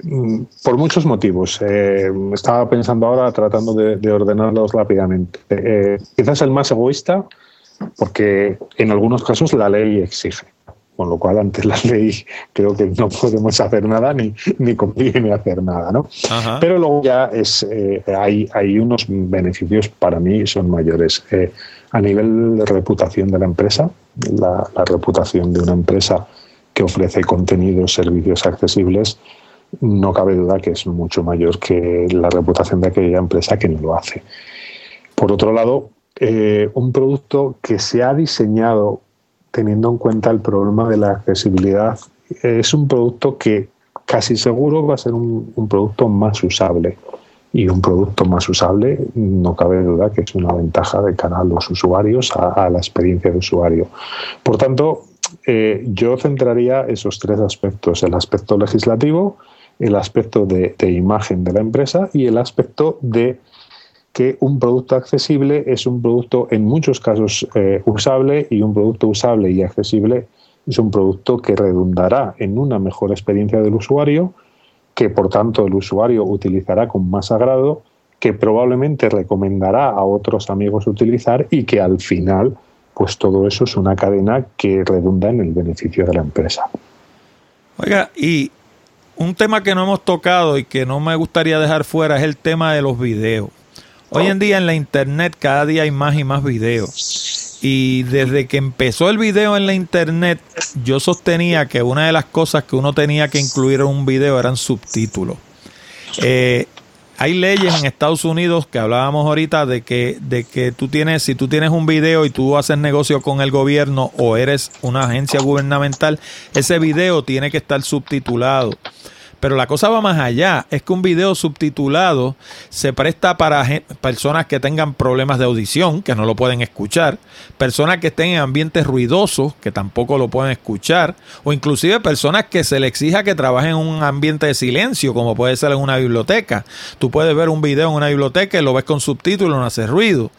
Mm, por muchos motivos. Eh, estaba pensando ahora, tratando de, ordenarlos rápidamente. Eh, quizás el más egoísta, porque en algunos casos la ley exige. Con lo cual, ante la ley, creo que no podemos hacer nada ni, ni conviene hacer nada. ¿no? Pero luego ya es, eh, hay, hay unos beneficios para mí son mayores. a nivel de reputación de la empresa, la, la reputación de una empresa que ofrece contenidos, servicios accesibles, no cabe duda que es mucho mayor que la reputación de aquella empresa que no lo hace. Por otro lado, eh, un producto que se ha diseñado teniendo en cuenta el problema de la accesibilidad es un producto que casi seguro va a ser un, producto más usable. Y un producto más usable, no cabe duda que es una ventaja de cara a los usuarios, a, la experiencia de usuario. Por tanto, eh, yo centraría esos tres aspectos, el aspecto legislativo, el aspecto de, imagen de la empresa y el aspecto de que un producto accesible es un producto en muchos casos eh, usable y un producto usable y accesible es un producto que redundará en una mejor experiencia del usuario, que por tanto el usuario utilizará con más agrado, que probablemente recomendará a otros amigos utilizar y que al final pues todo eso es una cadena que redunda en el beneficio de la empresa. Oiga, y un tema que no hemos tocado y que no me gustaría dejar fuera es el tema de los videos. Hoy en día en la internet cada día hay más y más videos. Y desde que empezó el video en la internet, yo sostenía que una de las cosas que uno tenía que incluir en un video eran subtítulos. Eh, hay leyes en Estados Unidos que hablábamos ahorita de que, de que tú tienes, si tú tienes un video y tú haces negocio con el gobierno o eres una agencia gubernamental, ese video tiene que estar subtitulado. Pero la cosa va más allá. Es que un video subtitulado se presta para personas que tengan problemas de audición, que no lo pueden escuchar, personas que estén en ambientes ruidosos, que tampoco lo pueden escuchar, o inclusive personas que se le exija que trabajen en un ambiente de silencio, como puede ser en una biblioteca. Tú puedes ver un video en una biblioteca y lo ves con subtítulos, no hace ruido.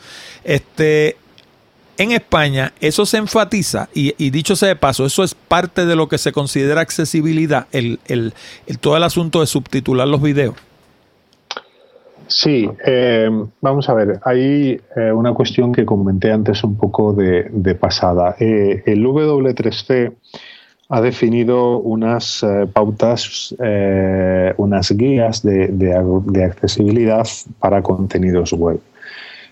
Este, en España eso se enfatiza y, dicho sea de paso, eso es parte de lo que se considera accesibilidad, el, todo el asunto de subtitular los videos. Sí, eh, vamos a ver, hay eh, una cuestión que comenté antes un poco de, pasada. Eh, el W3C ha definido unas pautas, unas guías de accesibilidad para contenidos web.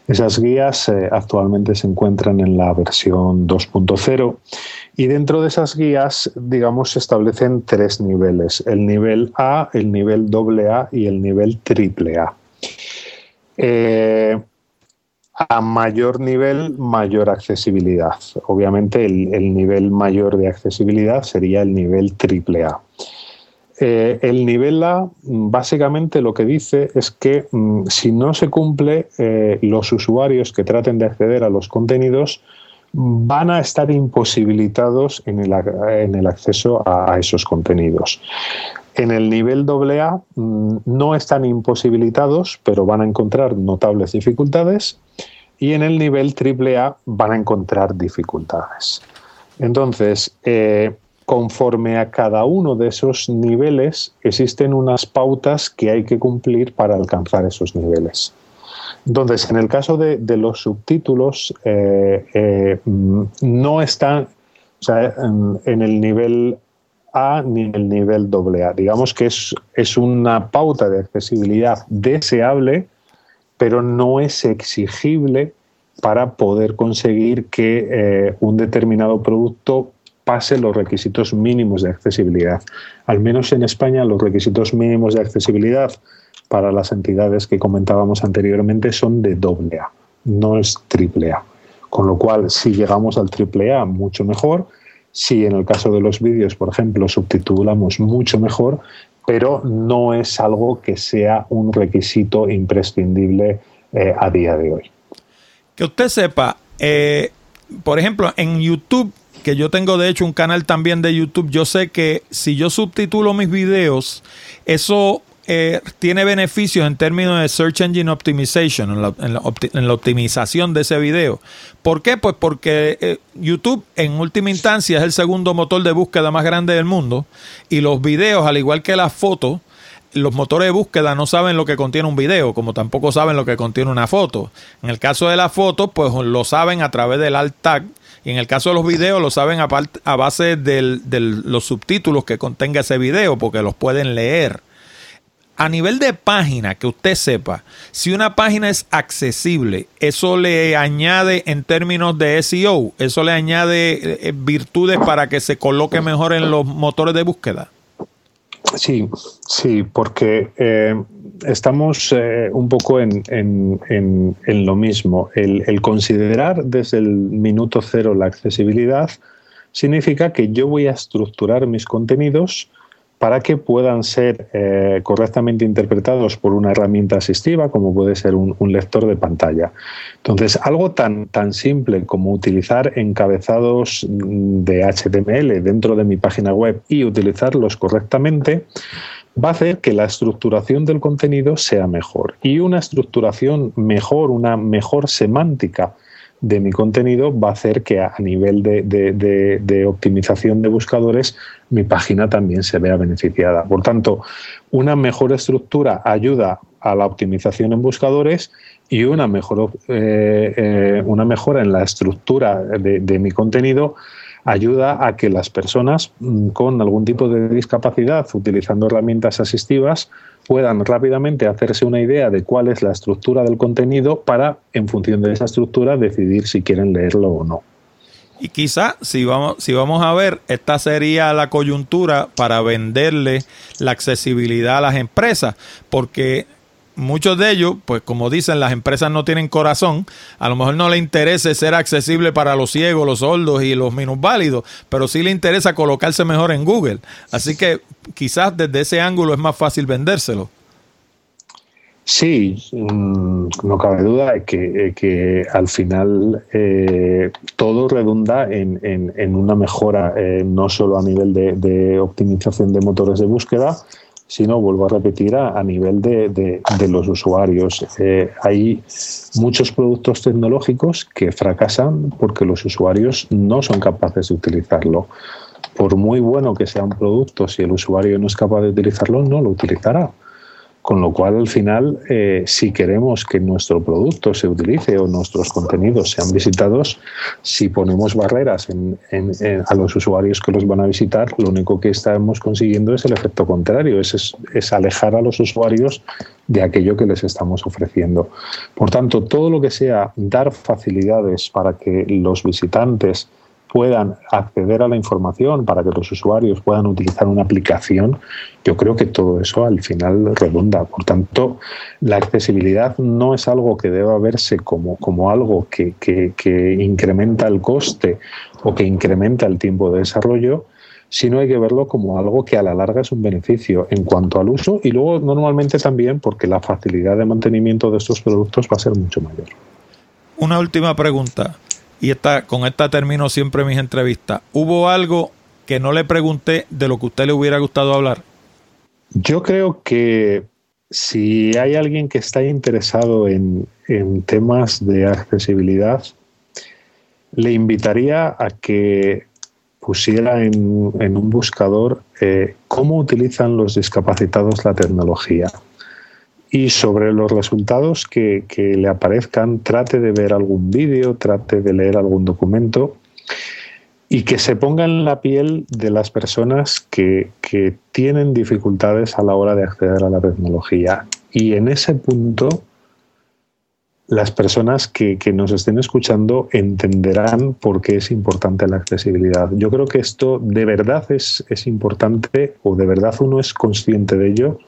Esas guías eh, actualmente se encuentran en la versión 2.0 y dentro de esas guías, digamos, se establecen tres niveles, el nivel A, el nivel AA y el nivel AAA. Eh, a mayor nivel, mayor accesibilidad. Obviamente el, el, nivel mayor de accesibilidad sería el nivel AAA. Eh, el nivel A básicamente lo que dice es que mm, si no se cumple, eh, los usuarios que traten de acceder a los contenidos van a estar imposibilitados en el, acceso a, esos contenidos. En el nivel AA mm, no están imposibilitados, pero van a encontrar notables dificultades. Y en el nivel AAA van a encontrar dificultades. Entonces, eh, conforme a cada uno de esos niveles existen unas pautas que hay que cumplir para alcanzar esos niveles. Entonces, en el caso de, los subtítulos, eh, eh, no están en, el nivel A ni en el nivel AA. Digamos que es, es una pauta de accesibilidad deseable, pero no es exigible para poder conseguir que eh, un determinado producto pase los requisitos mínimos de accesibilidad. Al menos en España los requisitos mínimos de accesibilidad para las entidades que comentábamos anteriormente son de doble A, no es triple A. Con lo cual, si llegamos al triple A, mucho mejor. Si en el caso de los vídeos, por ejemplo, subtitulamos mucho mejor, pero no es algo que sea un requisito imprescindible eh, a día de hoy. Que usted sepa, eh, por ejemplo, en YouTube que yo tengo de hecho un canal también de YouTube, yo sé que si yo subtitulo mis videos, eso eh, tiene beneficios en términos de Search Engine Optimization, en la, optimización de ese video. ¿Por qué? Pues porque eh, YouTube en última instancia es el segundo motor de búsqueda más grande del mundo y los videos, al igual que las fotos, los motores de búsqueda no saben lo que contiene un video, como tampoco saben lo que contiene una foto. En el caso de las fotos, pues lo saben a través del alt tag y en el caso de los videos lo saben a, base de los subtítulos que contenga ese video porque los pueden leer. A nivel de página, que usted sepa, si una página es accesible, eso le añade en términos de SEO, eso le añade eh, virtudes para que se coloque mejor en los motores de búsqueda. Sí, sí, porque eh, estamos eh, un poco en, lo mismo. El, considerar desde el minuto cero la accesibilidad significa que yo voy a estructurar mis contenidos para que puedan ser eh, correctamente interpretados por una herramienta asistiva, como puede ser un, lector de pantalla. Entonces, algo tan, tan simple como utilizar encabezados de HTML dentro de mi página web y utilizarlos correctamente, va a hacer que la estructuración del contenido sea mejor. Y una estructuración mejor, una mejor semántica de mi contenido va a hacer que a nivel de, optimización de buscadores mi página también se vea beneficiada. Por tanto, una mejor estructura ayuda a la optimización en buscadores y una, mejor, eh, eh, una mejora en la estructura de mi contenido ayuda a que las personas mm, con algún tipo de discapacidad utilizando herramientas asistivas puedan rápidamente hacerse una idea de cuál es la estructura del contenido para, en función de esa estructura, decidir si quieren leerlo o no. Y quizá si vamos, si vamos a ver, esta sería la coyuntura para venderle la accesibilidad a las empresas, porque muchos de ellos, pues como dicen, las empresas no tienen corazón, a lo mejor no le interesa ser accesible para los ciegos, los sordos y los minusválidos, pero sí le interesa colocarse mejor en Google. Así que quizás desde ese ángulo es más fácil vendérselo. Sí, mm, no cabe duda de que, al final eh, todo redunda en, una mejora, eh, no solo a nivel de optimización de motores de búsqueda, sino, vuelvo a repetir, a, nivel de, los usuarios. Eh, hay muchos productos tecnológicos que fracasan porque los usuarios no son capaces de utilizarlo. Por muy bueno que sea un producto, si el usuario no es capaz de utilizarlo, no lo utilizará. Con lo cual, al final, eh, si queremos que nuestro producto se utilice o nuestros contenidos sean visitados, si ponemos barreras a los usuarios que los van a visitar, lo único que estamos consiguiendo es el efecto contrario, es, es alejar a los usuarios de aquello que les estamos ofreciendo. Por tanto, todo lo que sea dar facilidades para que los visitantes puedan acceder a la información, para que los usuarios puedan utilizar una aplicación, yo creo que todo eso al final redunda. Por tanto, la accesibilidad no es algo que deba verse como, como algo que, incrementa el coste o que incrementa el tiempo de desarrollo, sino hay que verlo como algo que a la larga es un beneficio en cuanto al uso y luego normalmente también porque la facilidad de mantenimiento de estos productos va a ser mucho mayor. Una última pregunta y esta, con esta termino siempre mis entrevistas. ¿Hubo algo que no le pregunté de lo que usted le hubiera gustado hablar? Yo creo que si hay alguien que está interesado en, temas de accesibilidad, le invitaría a que pusiera en, un buscador eh, cómo utilizan los discapacitados la tecnología y sobre los resultados que, le aparezcan trate de ver algún vídeo, trate de leer algún documento y que se ponga en la piel de las personas que, tienen dificultades a la hora de acceder a la tecnología. Y en ese punto, las personas que, nos estén escuchando entenderán por qué es importante la accesibilidad. Yo creo que esto de verdad es, es importante o de verdad uno es consciente de ello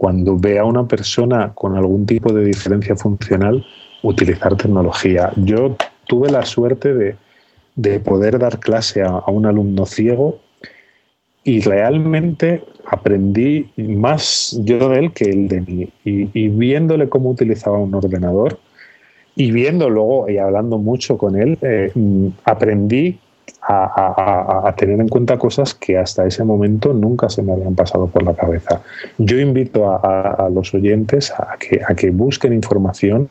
cuando ve a una persona con algún tipo de diferencia funcional utilizar tecnología. Yo tuve la suerte de, poder dar clase a, un alumno ciego y realmente aprendí más yo de él que él de mí. Y, viéndole cómo utilizaba un ordenador y viendo luego y hablando mucho con él, eh, aprendí a, tener en cuenta cosas que hasta ese momento nunca se me habían pasado por la cabeza. Yo invito a, los oyentes a que, a que busquen información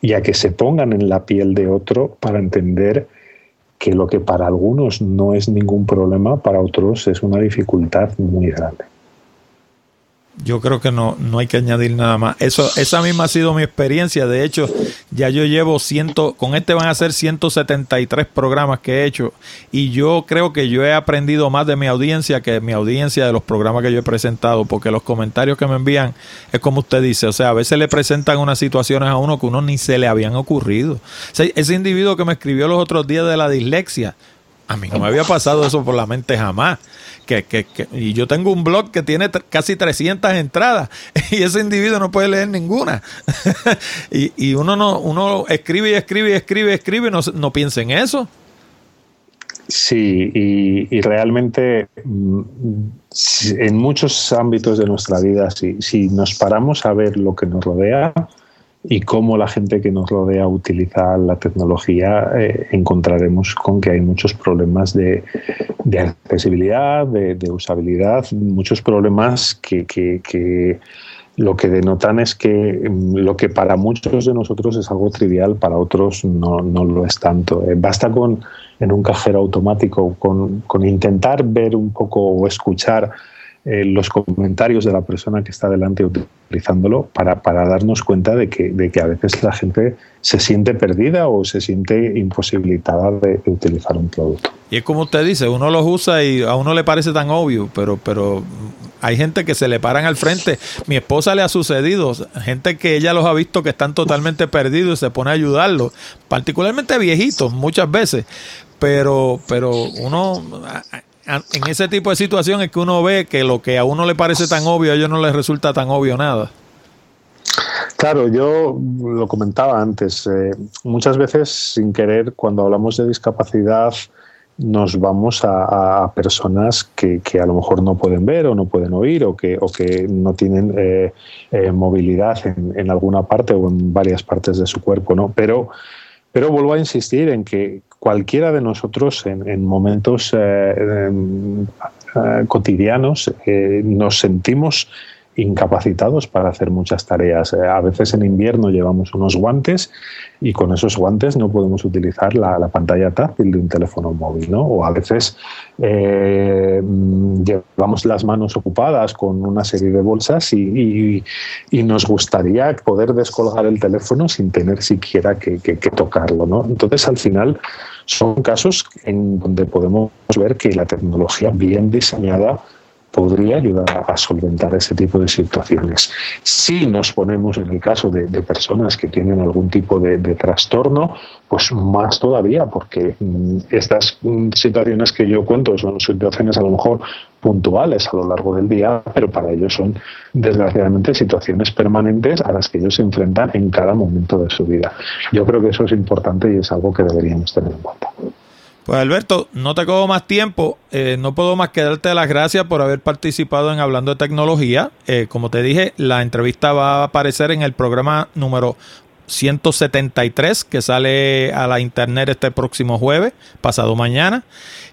y a que se pongan en la piel de otro para entender que lo que para algunos no es ningún problema, para otros es una dificultad muy grande. Yo creo que no, no hay que añadir nada más. Eso, esa misma ha sido mi experiencia. De hecho, ya yo llevo ciento, con este van a ser 173 programas que he hecho. Y yo creo que yo he aprendido más de mi audiencia que mi audiencia de los programas que yo he presentado. Porque los comentarios que me envían es como usted dice. O sea, a veces le presentan unas situaciones a uno que uno ni se le habían ocurrido. ese individuo que me escribió los otros días de la dislexia. A mí no me había pasado eso por la mente jamás que, y yo tengo un blog que tiene casi 300 entradas y ese individuo no puede leer ninguna. y, uno no uno escribe y escribe y escribe y escribe y no, no piensa en eso. Sí, y, realmente mm, en muchos ámbitos de nuestra vida, si, si nos paramos a ver lo que nos rodea, y cómo la gente que nos rodea utiliza la tecnología, eh, encontraremos con que hay muchos problemas de, accesibilidad, de, usabilidad, muchos problemas que, lo que denotan es que mm, lo que para muchos de nosotros es algo trivial, para otros no, no lo es tanto. Eh, basta con en un cajero automático, con intentar ver un poco o escuchar eh, los comentarios de la persona que está delante utilizándolo para, para darnos cuenta de que, de que, a veces la gente se siente perdida o se siente imposibilitada de, utilizar un producto. Y es como usted dice, uno los usa y a uno le parece tan obvio, pero, pero hay gente que se le paran al frente. Mi esposa le ha sucedido, gente que ella los ha visto que están totalmente perdidos y se pone a ayudarlos, particularmente viejitos muchas veces. Pero, pero uno en ese tipo de situaciones que uno ve que lo que a uno le parece tan obvio, a ellos no les resulta tan obvio nada. Claro, yo lo comentaba antes, eh, muchas veces sin querer cuando hablamos de discapacidad nos vamos a, personas que, a lo mejor no pueden ver o no pueden oír o que, o que no tienen eh, eh, movilidad en, en, alguna parte o en varias partes de su cuerpo, ¿no? Pero, pero vuelvo a insistir en que cualquiera de nosotros en, momentos eh, eh, cotidianos eh, nos sentimos incapacitados para hacer muchas tareas. Eh, a veces en invierno llevamos unos guantes y con esos guantes no podemos utilizar la, pantalla táctil de un teléfono móvil, ¿no? O a veces eh, llevamos las manos ocupadas con una serie de bolsas y, nos gustaría poder descolgar el teléfono sin tener siquiera que, que tocarlo, ¿no? Entonces, al final, son casos en donde podemos ver que la tecnología bien diseñada podría ayudar a solventar ese tipo de situaciones. Si nos ponemos en el caso de, personas que tienen algún tipo de, trastorno, pues más todavía, porque mm, estas mm, situaciones que yo cuento son situaciones a lo mejor puntuales a lo largo del día, pero para ellos son desgraciadamente situaciones permanentes a las que ellos se enfrentan en cada momento de su vida. Yo creo que eso es importante y es algo que deberíamos tener en cuenta. Pues Alberto, no te cojo más tiempo. Eh, no puedo más que darte las gracias por haber participado en Hablando de Tecnología. Eh, como te dije, la entrevista va a aparecer en el programa número 173 que sale a la internet este próximo jueves, pasado mañana.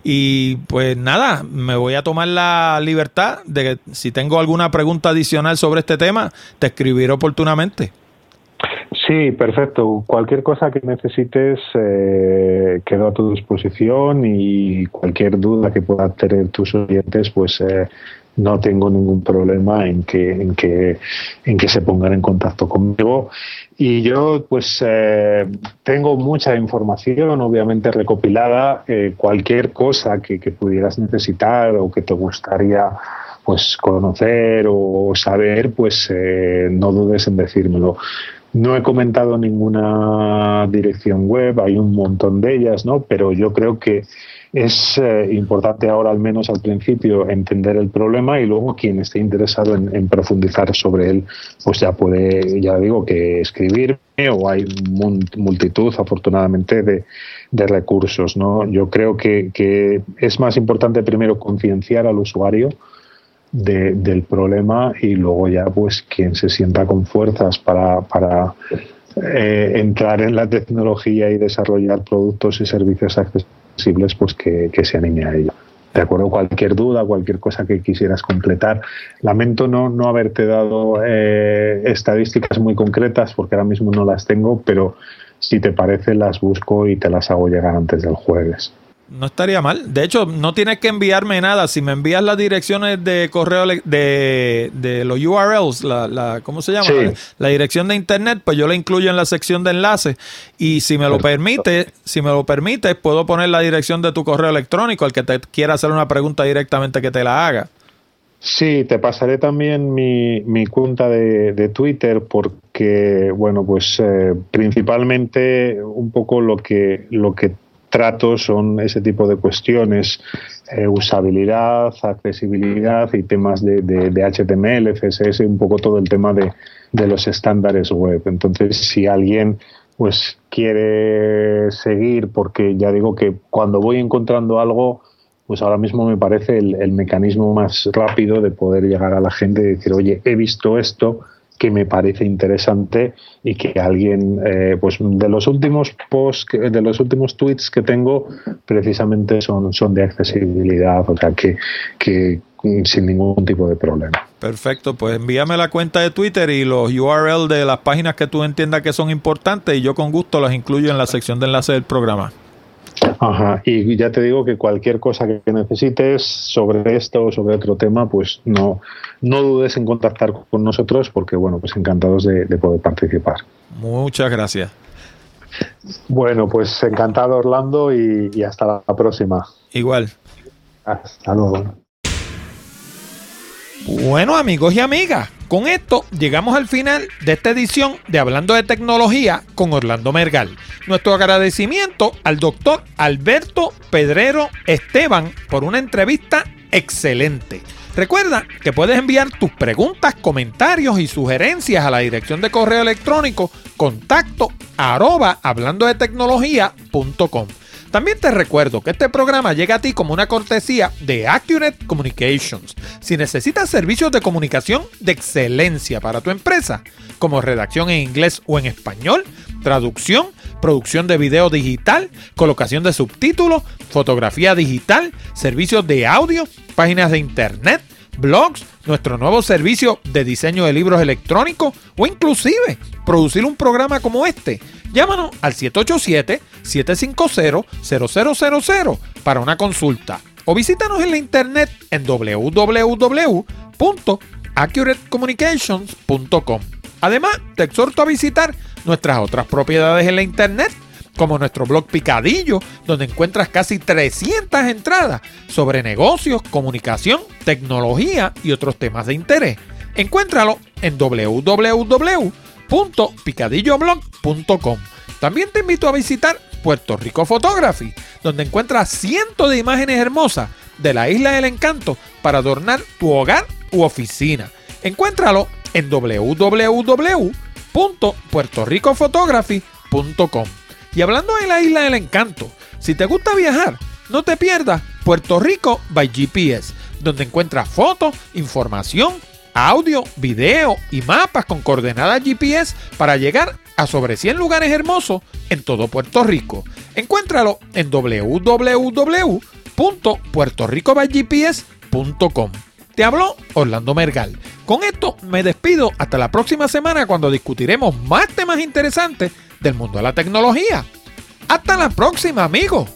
Y pues nada, me voy a tomar la libertad de que si tengo alguna pregunta adicional sobre este tema, te escribiré oportunamente. Sí, perfecto. Cualquier cosa que necesites eh, quedo a tu disposición y cualquier duda que puedan tener tus oyentes, pues eh, no tengo ningún problema en que, en que, en que se pongan en contacto conmigo. Y yo, pues, eh, tengo mucha información, obviamente recopilada. Eh, cualquier cosa que, que, pudieras necesitar o que te gustaría, pues, conocer o saber, pues, eh, no dudes en decírmelo. No he comentado ninguna dirección web, hay un montón de ellas, ¿no? Pero yo creo que es eh, importante ahora, al menos al principio, entender el problema y luego quien esté interesado en, profundizar sobre él, pues ya puede, ya digo, que escribirme o hay multitud, afortunadamente, de, recursos, ¿no? Yo creo que, que es más importante primero concienciar al usuario del problema y luego ya pues quien se sienta con fuerzas para, para eh, entrar en la tecnología y desarrollar productos y servicios accesibles pues que, se anime a ello. De acuerdo, cualquier duda, cualquier cosa que quisieras completar. Lamento no, no haberte dado eh, estadísticas muy concretas porque ahora mismo no las tengo, pero si te parece las busco y te las hago llegar antes del jueves. No estaría mal. De hecho, no tienes que enviarme nada. Si me envías las direcciones de correo de, de los URLs, la, la, ¿cómo se llama? La, dirección de internet, pues yo la incluyo en la sección de enlaces. Y si me lo permite, si me lo permite, puedo poner la dirección de tu correo electrónico, al que te quiera hacer una pregunta directamente que te la haga. Sí, te pasaré también mi, mi cuenta de, de, Twitter porque, bueno, pues eh, principalmente un poco lo que, lo que trato son ese tipo de cuestiones, eh, usabilidad, accesibilidad y temas de, HTML, CSS, un poco todo el tema de, los estándares web. Entonces, si alguien pues quiere seguir, porque ya digo que cuando voy encontrando algo, pues ahora mismo me parece el, el mecanismo más rápido de poder llegar a la gente y decir, oye, he visto esto, que me parece interesante y que alguien, eh, pues de los últimos posts, de los últimos tweets que tengo, precisamente son, son de accesibilidad, o sea que, que sin ningún tipo de problema. Perfecto, pues envíame la cuenta de Twitter y los URL de las páginas que tú entiendas que son importantes y yo con gusto las incluyo en la sección de enlace del programa. Ajá, y ya te digo que cualquier cosa que necesites sobre esto o sobre otro tema, pues no, no dudes en contactar con nosotros porque, bueno, pues encantados de, poder participar. Muchas gracias. Bueno, pues encantado Orlando y, y hasta la próxima. Igual. Hasta luego. Bueno amigos y amigas, con esto llegamos al final de esta edición de Hablando de Tecnología con Orlando Mergal. Nuestro agradecimiento al doctor Alberto Pedrero Esteban por una entrevista excelente. Recuerda que puedes enviar tus preguntas, comentarios y sugerencias a la dirección de correo electrónico contacto arroba hablando de tecnología.com. También te recuerdo que este programa llega a ti como una cortesía de Accurate Communications. Si necesitas servicios de comunicación de excelencia para tu empresa, como redacción en inglés o en español, traducción, producción de video digital, colocación de subtítulos, fotografía digital, servicios de audio, páginas de internet, blogs, nuestro nuevo servicio de diseño de libros electrónicos o inclusive producir un programa como este. Llámanos al 787-750-0000 para una consulta o visítanos en la internet en www.accuratecommunications.com. Además, te exhorto a visitar nuestras otras propiedades en la internet como nuestro blog Picadillo, donde encuentras casi 300 entradas sobre negocios, comunicación, tecnología y otros temas de interés. Encuéntralo en www.picadilloblog.com. También te invito a visitar Puerto Rico Photography, donde encuentras cientos de imágenes hermosas de la isla del encanto para adornar tu hogar u oficina. Encuéntralo en www.puertoricophotography.com. Y hablando de la isla del encanto, si te gusta viajar, no te pierdas Puerto Rico by GPS, donde encuentras fotos, información, audio, video y mapas con coordenadas GPS para llegar a sobre 100 lugares hermosos en todo Puerto Rico. Encuéntralo en www.puertoricobygps.com. Te habló Orlando Mergal. Con esto me despido hasta la próxima semana cuando discutiremos más temas interesantes del mundo de la tecnología. Hasta la próxima, amigos.